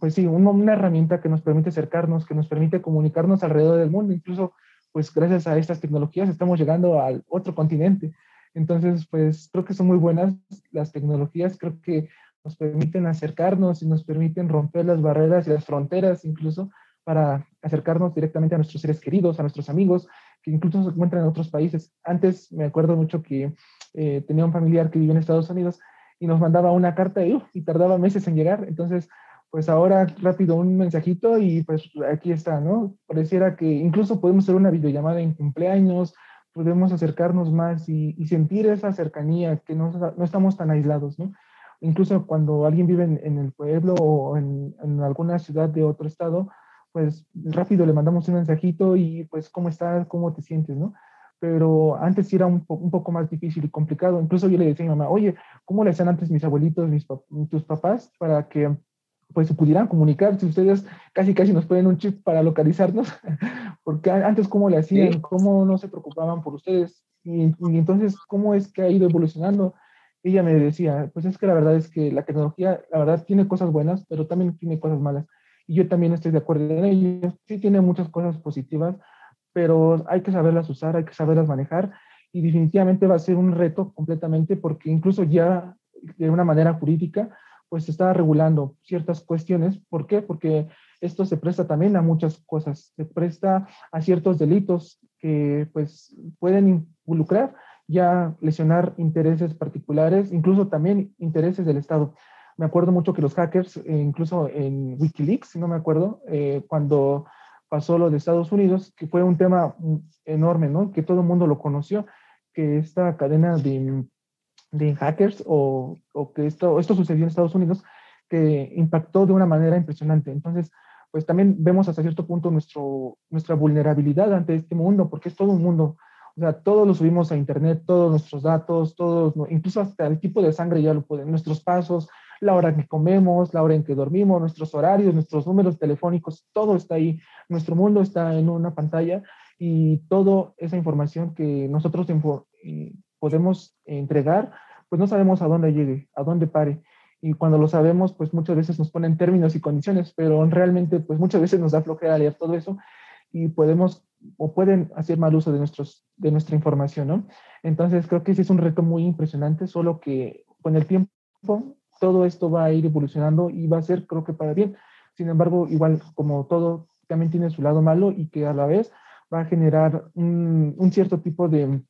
pues sí, una, una herramienta que nos permite acercarnos, que nos permite comunicarnos alrededor del mundo, incluso pues gracias a estas tecnologías estamos llegando al otro continente. Entonces, pues creo que son muy buenas las tecnologías, creo que nos permiten acercarnos y nos permiten romper las barreras y las fronteras incluso para acercarnos directamente a nuestros seres queridos, a nuestros amigos, que incluso se encuentran en otros países. Antes me acuerdo mucho que eh, tenía un familiar que vivía en Estados Unidos y nos mandaba una carta y, y tardaba meses en llegar. Entonces, pues ahora rápido un mensajito y pues aquí está, ¿no? Pareciera que incluso podemos hacer una videollamada en cumpleaños, podemos acercarnos más y, sentir esa cercanía, que no, no, estamos tan aislados, ¿no? Incluso cuando alguien vive en, el pueblo o en, alguna ciudad de otro estado, pues rápido le mandamos un mensajito y pues cómo estás, cómo te sientes, ¿no? Pero antes era un, un poco más difícil y complicado. Incluso yo le decía a mi mamá, oye, ¿cómo le hacían antes mis abuelitos, mis tus papás, para que pues se pudieran comunicar, si ustedes casi casi nos ponen un chip para localizarnos, porque antes cómo le hacían, cómo no se preocupaban por ustedes, y, entonces cómo es que ha ido evolucionando. Ella me decía, pues es que la verdad es que la tecnología, la verdad, tiene cosas buenas, pero también tiene cosas malas. Y yo también estoy de acuerdo en ello. Sí tiene muchas cosas positivas, pero hay que saberlas usar, hay que saberlas manejar, y definitivamente va a ser un reto completamente, porque incluso ya de una manera jurídica, pues está regulando ciertas cuestiones. ¿Por qué? Porque esto se presta también a muchas cosas, se presta a ciertos delitos que pues pueden involucrar ya lesionar intereses particulares, incluso también intereses del Estado. Me acuerdo mucho que los hackers, eh, incluso en Wikileaks, no me acuerdo, eh, cuando pasó lo de Estados Unidos, que fue un tema enorme, ¿no? Que todo el mundo lo conoció, que esta cadena de de hackers o, o, que esto, esto sucedió en Estados Unidos que impactó de una manera impresionante. Entonces, pues también vemos hasta cierto punto nuestro, nuestra vulnerabilidad ante este mundo, porque es todo un mundo. O sea, todos lo subimos a Internet, todos nuestros datos, todos, incluso hasta el tipo de sangre ya lo pueden, nuestros pasos, la hora en que comemos, la hora en que dormimos, nuestros horarios, nuestros números telefónicos, todo está ahí. Nuestro mundo está en una pantalla y toda esa información que nosotros podemos entregar, pues no sabemos a dónde llegue, a dónde pare. Y cuando lo sabemos, pues muchas veces nos ponen términos y condiciones, pero realmente, pues muchas veces nos da flojera leer todo eso y podemos o pueden hacer mal uso de, nuestros, de nuestra información, ¿no? Entonces creo que ese es un reto muy impresionante, solo que con el tiempo todo esto va a ir evolucionando y va a ser, creo que para bien. Sin embargo, igual como todo, también tiene su lado malo y que a la vez va a generar un, un cierto tipo de,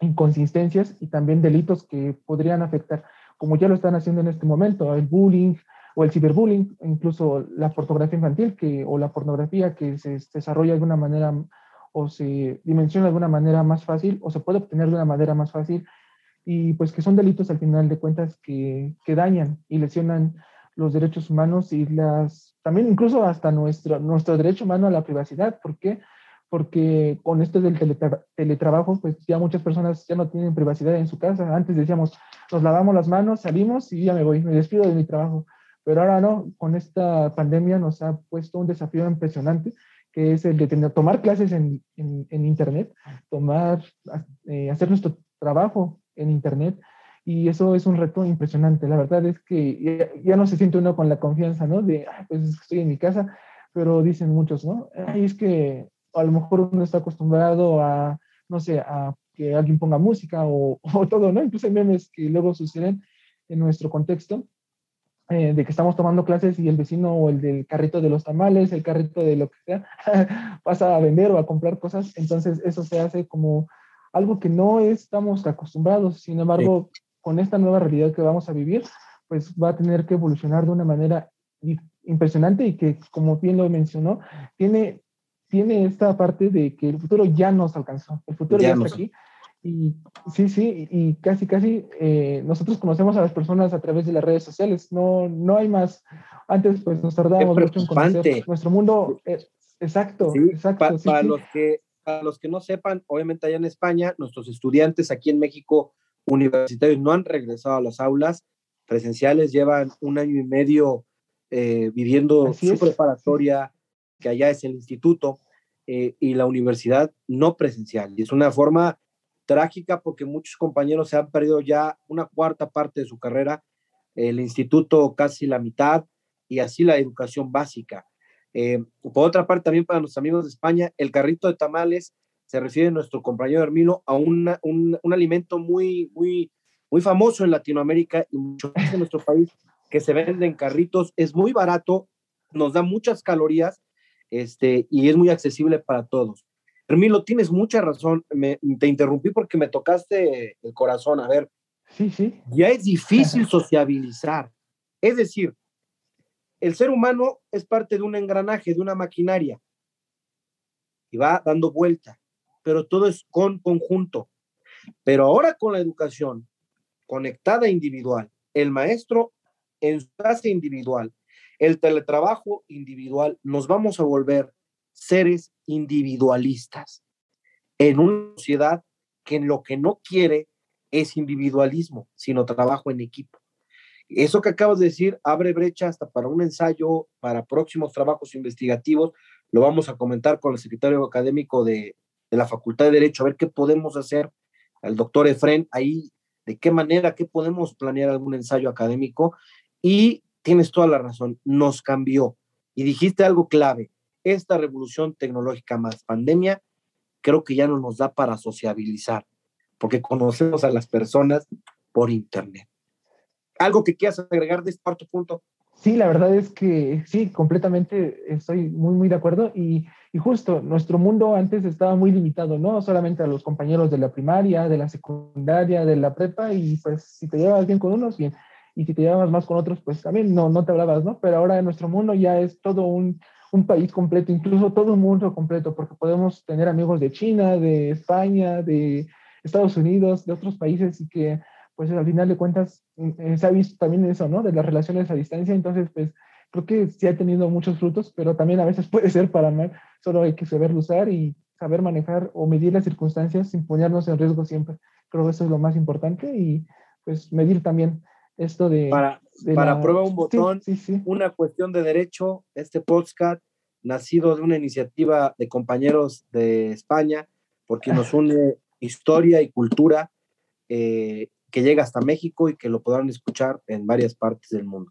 inconsistencias y también delitos que podrían afectar, como ya lo están haciendo en este momento, el bullying o el ciberbullying, incluso la pornografía infantil o la pornografía que se, desarrolla de una manera o se dimensiona de alguna manera más fácil o se puede obtener de una manera más fácil y pues que son delitos al final de cuentas que, que dañan y lesionan los derechos humanos y las también incluso hasta nuestro, nuestro derecho humano a la privacidad. ¿Por qué? Porque con esto del teletrabajo, pues ya muchas personas ya no tienen privacidad en su casa. Antes decíamos, nos lavamos las manos, salimos y ya me voy, me despido de mi trabajo. Pero ahora no, con esta pandemia nos ha puesto un desafío impresionante, que es el de tener, tomar clases en, en, Internet, tomar, eh, hacer nuestro trabajo en Internet, y eso es un reto impresionante. La verdad es que ya, no se siente uno con la confianza, ¿no? De, pues estoy en mi casa, pero dicen muchos, ¿no? Ay, es que a lo mejor uno está acostumbrado a, no sé, a que alguien ponga música o, o todo, ¿no? Incluso hay memes que luego suceden en nuestro contexto, eh, de que estamos tomando clases y el vecino o el del carrito de los tamales, el carrito de lo que sea, pasa a vender o a comprar cosas. Entonces eso se hace como algo que no estamos acostumbrados. Sin embargo, con esta nueva realidad que vamos a vivir, pues va a tener que evolucionar de una manera impresionante y que, como bien lo mencionó, tiene, tiene esta parte de que el futuro ya nos alcanzó, el futuro ya, está aquí. Y sí, sí, y casi, casi eh, nosotros conocemos a las personas a través de las redes sociales, no, no hay más. Antes, pues nos tardábamos mucho en conocer nuestro mundo. exacto, exacto. para, los que, para los que no sepan, obviamente allá en España, nuestros estudiantes aquí en México universitarios no han regresado a las aulas presenciales, llevan un año y medio eh, viviendo su preparatoria, que allá es el instituto, eh, y la universidad no presencial. Y es una forma trágica porque muchos compañeros se han perdido ya una cuarta parte de su carrera, el instituto casi la mitad, y así la educación básica. Eh, por otra parte, también para los amigos de España, el carrito de tamales se refiere nuestro compañero Hermilo a un, un, alimento muy, muy, muy famoso en Latinoamérica y mucho más en nuestro país, que se vende en carritos, es muy barato, nos da muchas calorías este, y es muy accesible para todos. Hermilo, tienes mucha razón, me, te interrumpí porque me tocaste el corazón, a ver. Sí, sí. Ya es difícil sociabilizar. Es decir, el ser humano es parte de un engranaje, de una maquinaria, y va dando vuelta pero todo es con conjunto. Pero ahora con la educación conectada individual, el maestro en su clase individual, el teletrabajo individual, nos vamos a volver seres individualistas en una sociedad que lo que no quiere es individualismo, sino trabajo en equipo. Eso que acabas de decir abre brecha hasta para un ensayo, para próximos trabajos investigativos. Lo vamos a comentar con el secretario académico de, de la Facultad de Derecho, a ver qué podemos hacer, al doctor Efren, ahí, de qué manera, qué podemos planear algún ensayo académico. Y tienes toda la razón, nos cambió. Y dijiste algo clave, esta revolución tecnológica más pandemia, creo que ya no nos da para sociabilizar, porque conocemos a las personas por Internet. ¿Algo que quieras agregar de este cuarto punto? Sí, la verdad es que sí, completamente estoy muy, muy de acuerdo. Y y justo, nuestro mundo antes estaba muy limitado, ¿no? Solamente a los compañeros de la primaria, de la secundaria, de la prepa, y pues si te llevabas bien con unos, bien. Y si te llevabas más con otros, pues también no, no te hablabas, ¿no? Pero ahora en nuestro mundo ya es todo un, un país completo, incluso todo un mundo completo, porque podemos tener amigos de China, de España, de Estados Unidos, de otros países, y que pues al final de cuentas eh, se ha visto también eso, ¿no? De las relaciones a distancia, entonces pues creo que sí ha tenido muchos frutos, pero también a veces puede ser para mal. Solo hay que saberlo usar y saber manejar o medir las circunstancias sin ponernos en riesgo siempre. Creo que eso es lo más importante y pues medir también esto de... Para, para prueba un botón, una cuestión de derecho, este podcast nacido de una iniciativa de compañeros de España, porque nos une historia y cultura eh, que llega hasta México y que lo podrán escuchar en varias partes del mundo.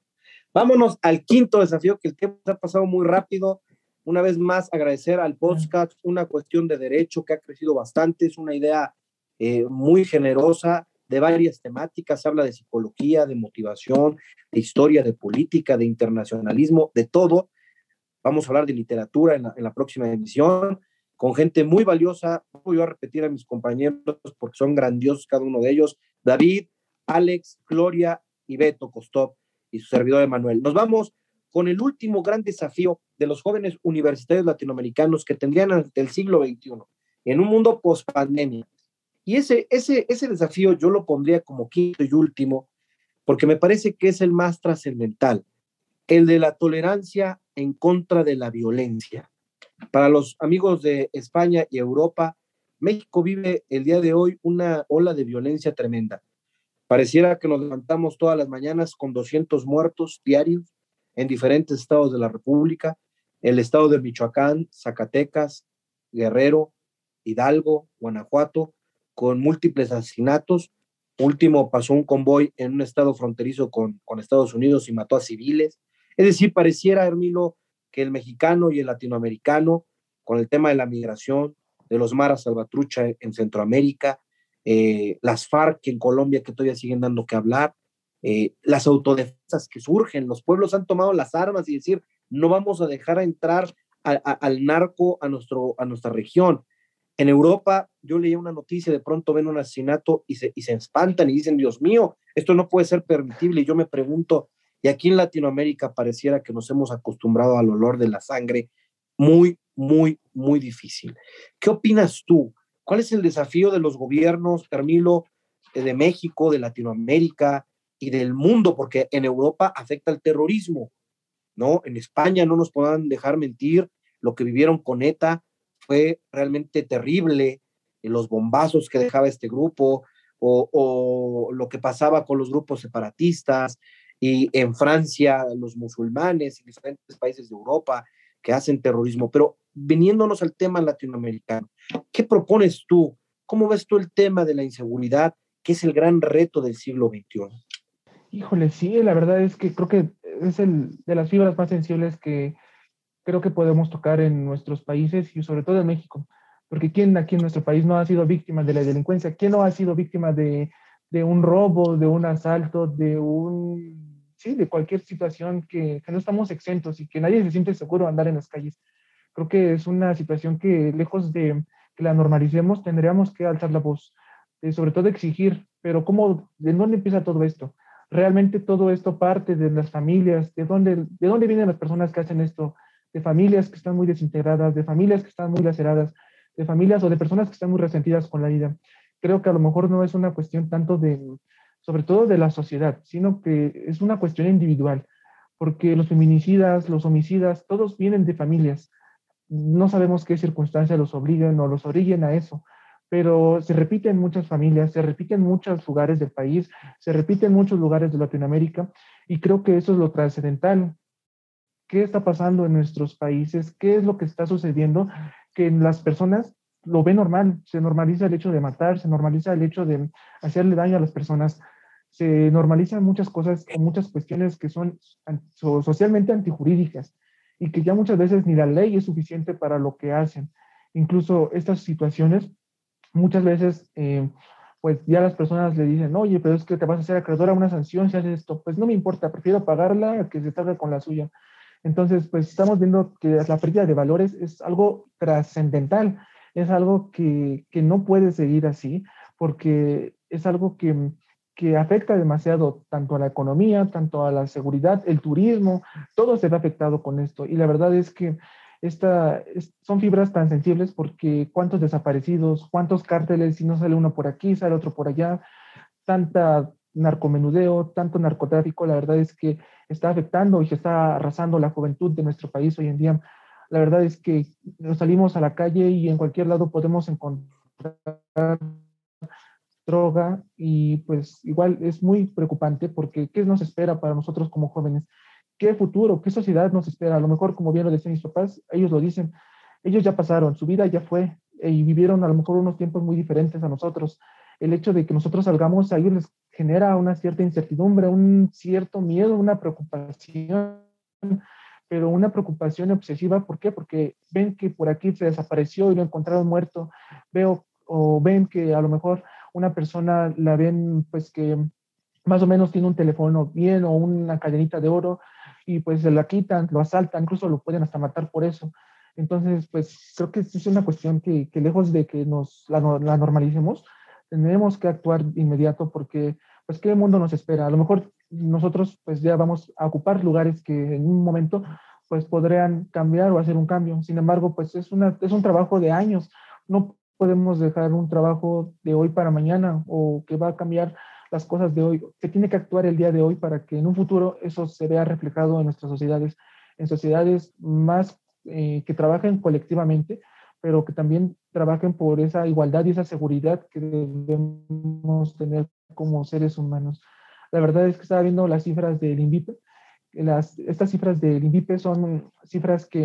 Vámonos al quinto desafío, que el tiempo ha pasado muy rápido. Una vez más, agradecer al podcast, una cuestión de derecho que ha crecido bastante, es una idea eh, muy generosa de varias temáticas, habla de psicología, de motivación, de historia, de política, de internacionalismo, de todo. Vamos a hablar de literatura en la, próxima emisión, con gente muy valiosa. Voy a repetir a mis compañeros porque son grandiosos cada uno de ellos. David, Alex, Gloria y Beto Costop y su servidor Emanuel. Nos vamos con el último gran desafío de los jóvenes universitarios latinoamericanos que tendrían ante el siglo XXI, en un mundo post-pandemia. Y ese, ese, ese desafío yo lo pondría como quinto y último, porque me parece que es el más trascendental, el de la tolerancia en contra de la violencia. Para los amigos de España y Europa, México vive el día de hoy una ola de violencia tremenda. Pareciera que nos levantamos todas las mañanas con 200 muertos diarios, en diferentes estados de la República, el estado de Michoacán, Zacatecas, Guerrero, Hidalgo, Guanajuato, con múltiples asesinatos. Último pasó un convoy en un estado fronterizo con, con Estados Unidos y mató a civiles. Es decir, pareciera, Hermilo, que el mexicano y el latinoamericano, con el tema de la migración, de los maras salvatrucha en Centroamérica, eh, las FARC en Colombia que todavía siguen dando que hablar, eh, las autodefensas que surgen, los pueblos han tomado las armas y decir, no vamos a dejar entrar al narco a, nuestro, a nuestra región. En Europa, yo leía una noticia, de pronto ven un asesinato y se, y se espantan y dicen, Dios mío, esto no puede ser permitible. Y yo me pregunto, y aquí en Latinoamérica pareciera que nos hemos acostumbrado al olor de la sangre, muy, muy, muy difícil. ¿Qué opinas tú? ¿Cuál es el desafío de los gobiernos, Carmilo, eh, de México, de Latinoamérica y del mundo? Porque en Europa afecta el terrorismo, ¿no? En España no nos puedan dejar mentir, lo que vivieron con ETA fue realmente terrible, los bombazos que dejaba este grupo o, o lo que pasaba con los grupos separatistas y en Francia los musulmanes y diferentes países de Europa que hacen terrorismo. Pero viniéndonos al tema latinoamericano, ¿qué propones tú? ¿Cómo ves tú el tema de la inseguridad, que es el gran reto del siglo XXI? Híjole, sí, la verdad es que creo que es el de las fibras más sensibles que creo que podemos tocar en nuestros países y sobre todo en México. Porque ¿quién aquí en nuestro país no ha sido víctima de la delincuencia? ¿Quién no ha sido víctima de, de un robo, de un asalto, de un, sí, de cualquier situación que, que no estamos exentos y que nadie se siente seguro andar en las calles? Creo que es una situación que lejos de que la normalicemos, tendríamos que alzar la voz, eh, sobre todo exigir, pero ¿cómo, de dónde empieza todo esto? Realmente todo esto parte de las familias, de dónde, de dónde vienen las personas que hacen esto, de familias que están muy desintegradas, de familias que están muy laceradas, de familias o de personas que están muy resentidas con la vida. Creo que a lo mejor no es una cuestión tanto de, sobre todo de la sociedad, sino que es una cuestión individual, porque los feminicidas, los homicidas, todos vienen de familias no sabemos qué circunstancias los obliguen o los orillen a eso, pero se repite en muchas familias, se repite en muchos lugares del país, se repite en muchos lugares de Latinoamérica y creo que eso es lo trascendental. ¿Qué está pasando en nuestros países? ¿Qué es lo que está sucediendo? Que las personas lo ven normal, se normaliza el hecho de matar, se normaliza el hecho de hacerle daño a las personas, se normalizan muchas cosas o muchas cuestiones que son socialmente antijurídicas y que ya muchas veces ni la ley es suficiente para lo que hacen. Incluso estas situaciones, muchas veces, eh, pues ya las personas le dicen, oye, pero es que te vas a hacer acreedor a una sanción si haces esto. Pues no me importa, prefiero pagarla que se tarde con la suya. Entonces, pues estamos viendo que la pérdida de valores es algo trascendental, es algo que, que no puede seguir así, porque es algo que que afecta demasiado tanto a la economía, tanto a la seguridad, el turismo, todo se ve afectado con esto. Y la verdad es que esta, son fibras tan sensibles porque cuántos desaparecidos, cuántos cárteles, si no sale uno por aquí, sale otro por allá, tanta narcomenudeo, tanto narcotráfico, la verdad es que está afectando y se está arrasando la juventud de nuestro país hoy en día. La verdad es que nos salimos a la calle y en cualquier lado podemos encontrar droga y pues igual es muy preocupante porque ¿qué nos espera para nosotros como jóvenes? ¿Qué futuro, qué sociedad nos espera? A lo mejor, como bien lo decían mis papás, ellos lo dicen, ellos ya pasaron, su vida ya fue eh, y vivieron a lo mejor unos tiempos muy diferentes a nosotros. El hecho de que nosotros salgamos a ellos les genera una cierta incertidumbre, un cierto miedo, una preocupación, pero una preocupación obsesiva. ¿Por qué? Porque ven que por aquí se desapareció y lo encontraron muerto. Veo o ven que a lo mejor una persona la ven pues que más o menos tiene un teléfono bien o una cadenita de oro y pues se la quitan, lo asaltan, incluso lo pueden hasta matar por eso. Entonces, pues creo que es una cuestión que, lejos de que nos la, la, normalicemos, tenemos que actuar inmediato porque, pues, ¿qué mundo nos espera? A lo mejor nosotros, pues, ya vamos a ocupar lugares que en un momento, pues, podrían cambiar o hacer un cambio. Sin embargo, pues, es, una, es un trabajo de años. No podemos dejar un trabajo de hoy para mañana o que va a cambiar las cosas de hoy, que tiene que actuar el día de hoy para que en un futuro eso se vea reflejado en nuestras sociedades, en sociedades más eh, que trabajen colectivamente, pero que también trabajen por esa igualdad y esa seguridad que debemos tener como seres humanos. La verdad es que estaba viendo las cifras del INVIPE, las, estas cifras del INVIPE son cifras que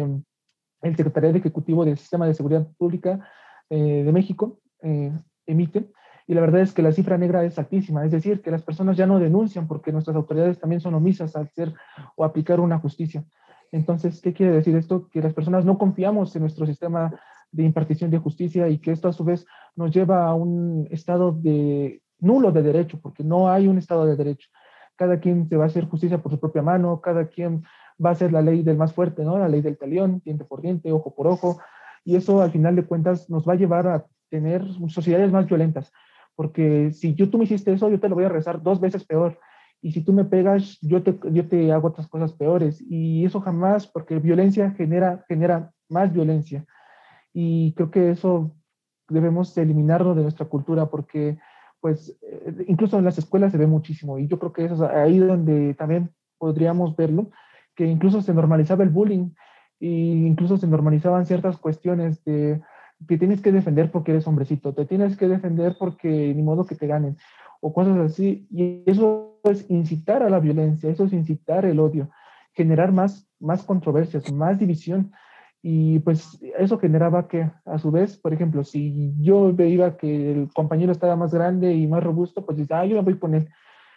el Secretariado Ejecutivo del Sistema de Seguridad Pública eh, de México eh, emite. Y la verdad es que la cifra negra es altísima, es decir, que las personas ya no denuncian porque nuestras autoridades también son omisas al hacer o aplicar una justicia. Entonces, ¿qué quiere decir esto? Que las personas no confiamos en nuestro sistema de impartición de justicia y que esto a su vez nos lleva a un estado de nulo de derecho, porque no hay un estado de derecho. Cada quien se va a hacer justicia por su propia mano, cada quien va a hacer la ley del más fuerte, ¿no? La ley del talión, diente por diente, ojo por ojo, y eso al final de cuentas nos va a llevar a tener sociedades más violentas, porque si yo tú me hiciste eso, yo te lo voy a rezar dos veces peor, y si tú me pegas, yo te, yo te hago otras cosas peores, y eso jamás, porque violencia genera, genera más violencia, y creo que eso debemos eliminarlo de nuestra cultura, porque pues eh, incluso en las escuelas se ve muchísimo, y yo creo que eso es ahí donde también podríamos verlo, que incluso se normalizaba el bullying e incluso se normalizaban ciertas cuestiones de que tienes que defender porque eres hombrecito, te tienes que defender porque ni modo que te ganen o cosas así. Y eso es incitar a la violencia, eso es incitar el odio, generar más, más controversias, más división. Y pues eso generaba que, a su vez, por ejemplo, si yo veía que el compañero estaba más grande y más robusto, pues dice, ah, yo me voy con él.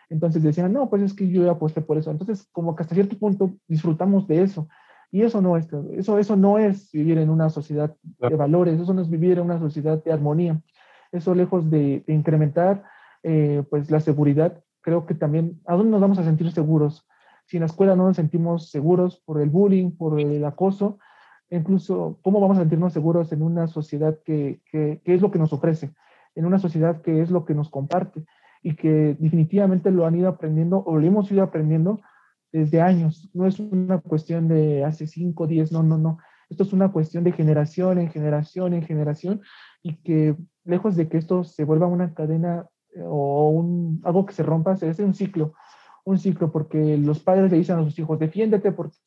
Entonces decían, no, pues es que yo aposté por eso. Entonces, como que hasta cierto punto disfrutamos de eso. Y eso no es, eso, eso no es vivir en una sociedad de valores, eso no es vivir en una sociedad de armonía. Eso lejos de, incrementar eh, pues la seguridad, creo que también, ¿a dónde nos vamos a sentir seguros? Si en la escuela no nos sentimos seguros por el bullying, por el acoso, incluso, ¿cómo vamos a sentirnos seguros en una sociedad que, que, es lo que nos ofrece? En una sociedad que es lo que nos comparte y que definitivamente lo han ido aprendiendo o lo hemos ido aprendiendo desde años. No es una cuestión de hace 5, 10, no, no, no. Esto es una cuestión de generación en generación en generación y que lejos de que esto se vuelva una cadena eh, o un, algo que se rompa, se hace un ciclo, un ciclo porque los padres le dicen a sus hijos, defiéndete porque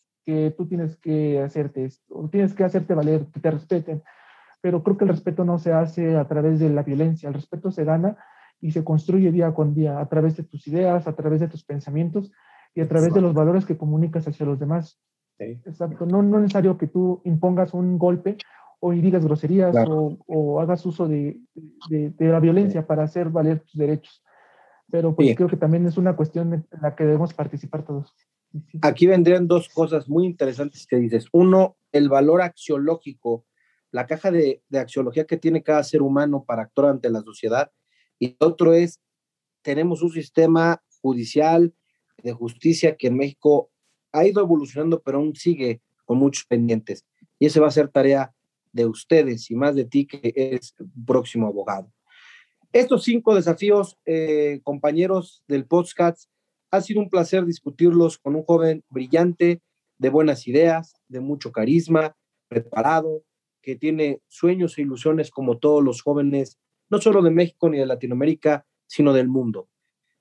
tú tienes que hacerte esto, tienes que hacerte valer, que te respeten. Pero creo que el respeto no se hace a través de la violencia, el respeto se gana y se construye día con día a través de tus ideas, a través de tus pensamientos y a través de los valores que comunicas hacia los demás. Exacto. No, no es necesario que tú impongas un golpe o digas groserías o, hagas uso de, de, la violencia para hacer valer tus derechos. Pero pues creo que también es una cuestión en la que debemos participar todos. Aquí vendrían dos cosas muy interesantes que dices. Uno, el valor axiológico, la caja de, axiología que tiene cada ser humano para actuar ante la sociedad y otro es, tenemos un sistema judicial de justicia que en México ha ido evolucionando, pero aún sigue con muchos pendientes. Y esa va a ser tarea de ustedes y más de ti que eres próximo abogado. Estos cinco desafíos, eh, compañeros del podcast, ha sido un placer discutirlos con un joven brillante, de buenas ideas, de mucho carisma, preparado, que tiene sueños e ilusiones como todos los jóvenes no solo de México ni de Latinoamérica, sino del mundo.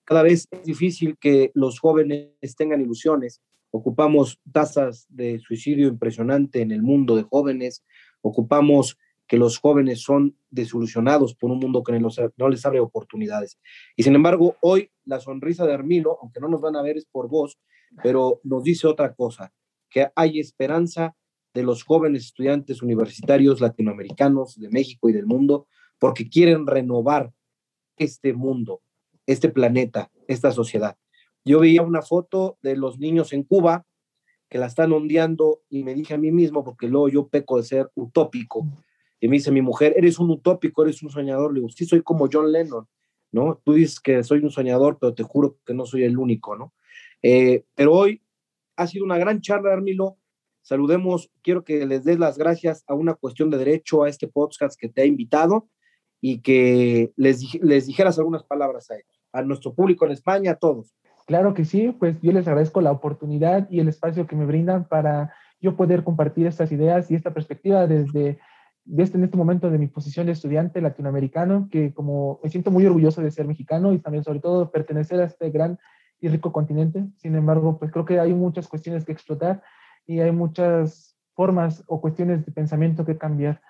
Cada vez es difícil que los jóvenes tengan ilusiones. Ocupamos tasas de suicidio impresionante en el mundo de jóvenes. Ocupamos que los jóvenes son desilusionados por un mundo que no les abre oportunidades. Y sin embargo, hoy la sonrisa de Armilo, aunque no nos van a ver es por vos, pero nos dice otra cosa, que hay esperanza de los jóvenes estudiantes universitarios latinoamericanos de México y del mundo porque quieren renovar este mundo, este planeta, esta sociedad. Yo veía una foto de los niños en Cuba que la están ondeando y me dije a mí mismo, porque luego yo peco de ser utópico, y me dice mi mujer, eres un utópico, eres un soñador. Le digo, sí, soy como John Lennon, ¿no? Tú dices que soy un soñador, pero te juro que no soy el único, ¿no? Eh, pero hoy ha sido una gran charla, Armilo. Saludemos, quiero que les des las gracias a una cuestión de derecho a este podcast que te ha invitado y que les, les dijeras algunas palabras a ellos, a nuestro público en España, a todos. Claro que sí, pues yo les agradezco la oportunidad y el espacio que me brindan para yo poder compartir estas ideas y esta perspectiva desde, desde en este momento de mi posición de estudiante latinoamericano, que como me siento muy orgulloso de ser mexicano y también sobre todo pertenecer a este gran y rico continente. Sin embargo, pues creo que hay muchas cuestiones que explotar y hay muchas formas o cuestiones de pensamiento que cambiar.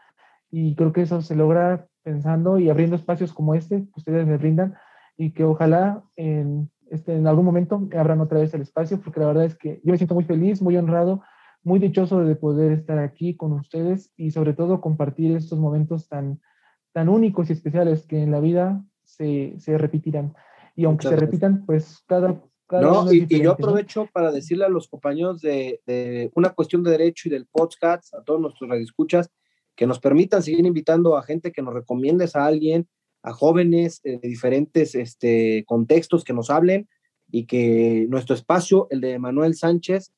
Y creo que eso se logra pensando y abriendo espacios como este que ustedes me brindan y que ojalá en, este, en algún momento abran otra vez el espacio, porque la verdad es que yo me siento muy feliz, muy honrado, muy dichoso de poder estar aquí con ustedes y sobre todo compartir estos momentos tan, tan únicos y especiales que en la vida se, se repetirán. Y aunque se repitan, pues cada... no, y, yo aprovecho para decirle a los compañeros de, de, una cuestión de derecho y del podcast, a todos nuestros radioescuchas, que nos permitan seguir invitando a gente que nos recomiendes a alguien, a jóvenes de diferentes este, contextos que nos hablen y que nuestro espacio, el de Manuel Sánchez,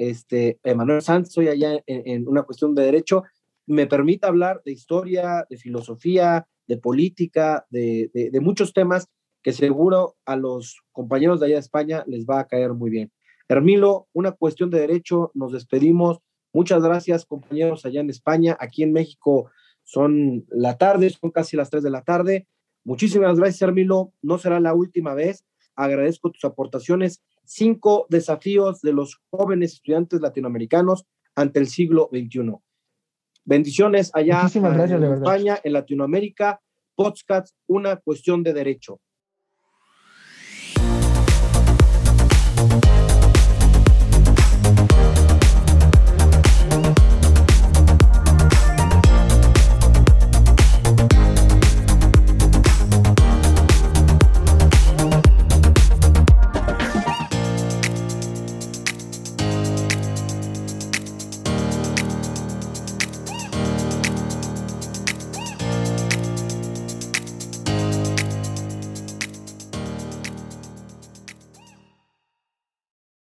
este, Emanuel Sanz, soy allá en, una cuestión de derecho, me permita hablar de historia, de filosofía, de política, de, de, muchos temas que seguro a los compañeros de allá de España les va a caer muy bien. Hermilo, una cuestión de derecho, nos despedimos. Muchas gracias, compañeros allá en España. Aquí en México son la tarde, son casi las 3 de la tarde. Muchísimas gracias, Hermilo. No será la última vez. Agradezco tus aportaciones cinco desafíos de los jóvenes estudiantes latinoamericanos ante el siglo XXI. Bendiciones allá en España, en Latinoamérica. Podcast, una cuestión de derecho.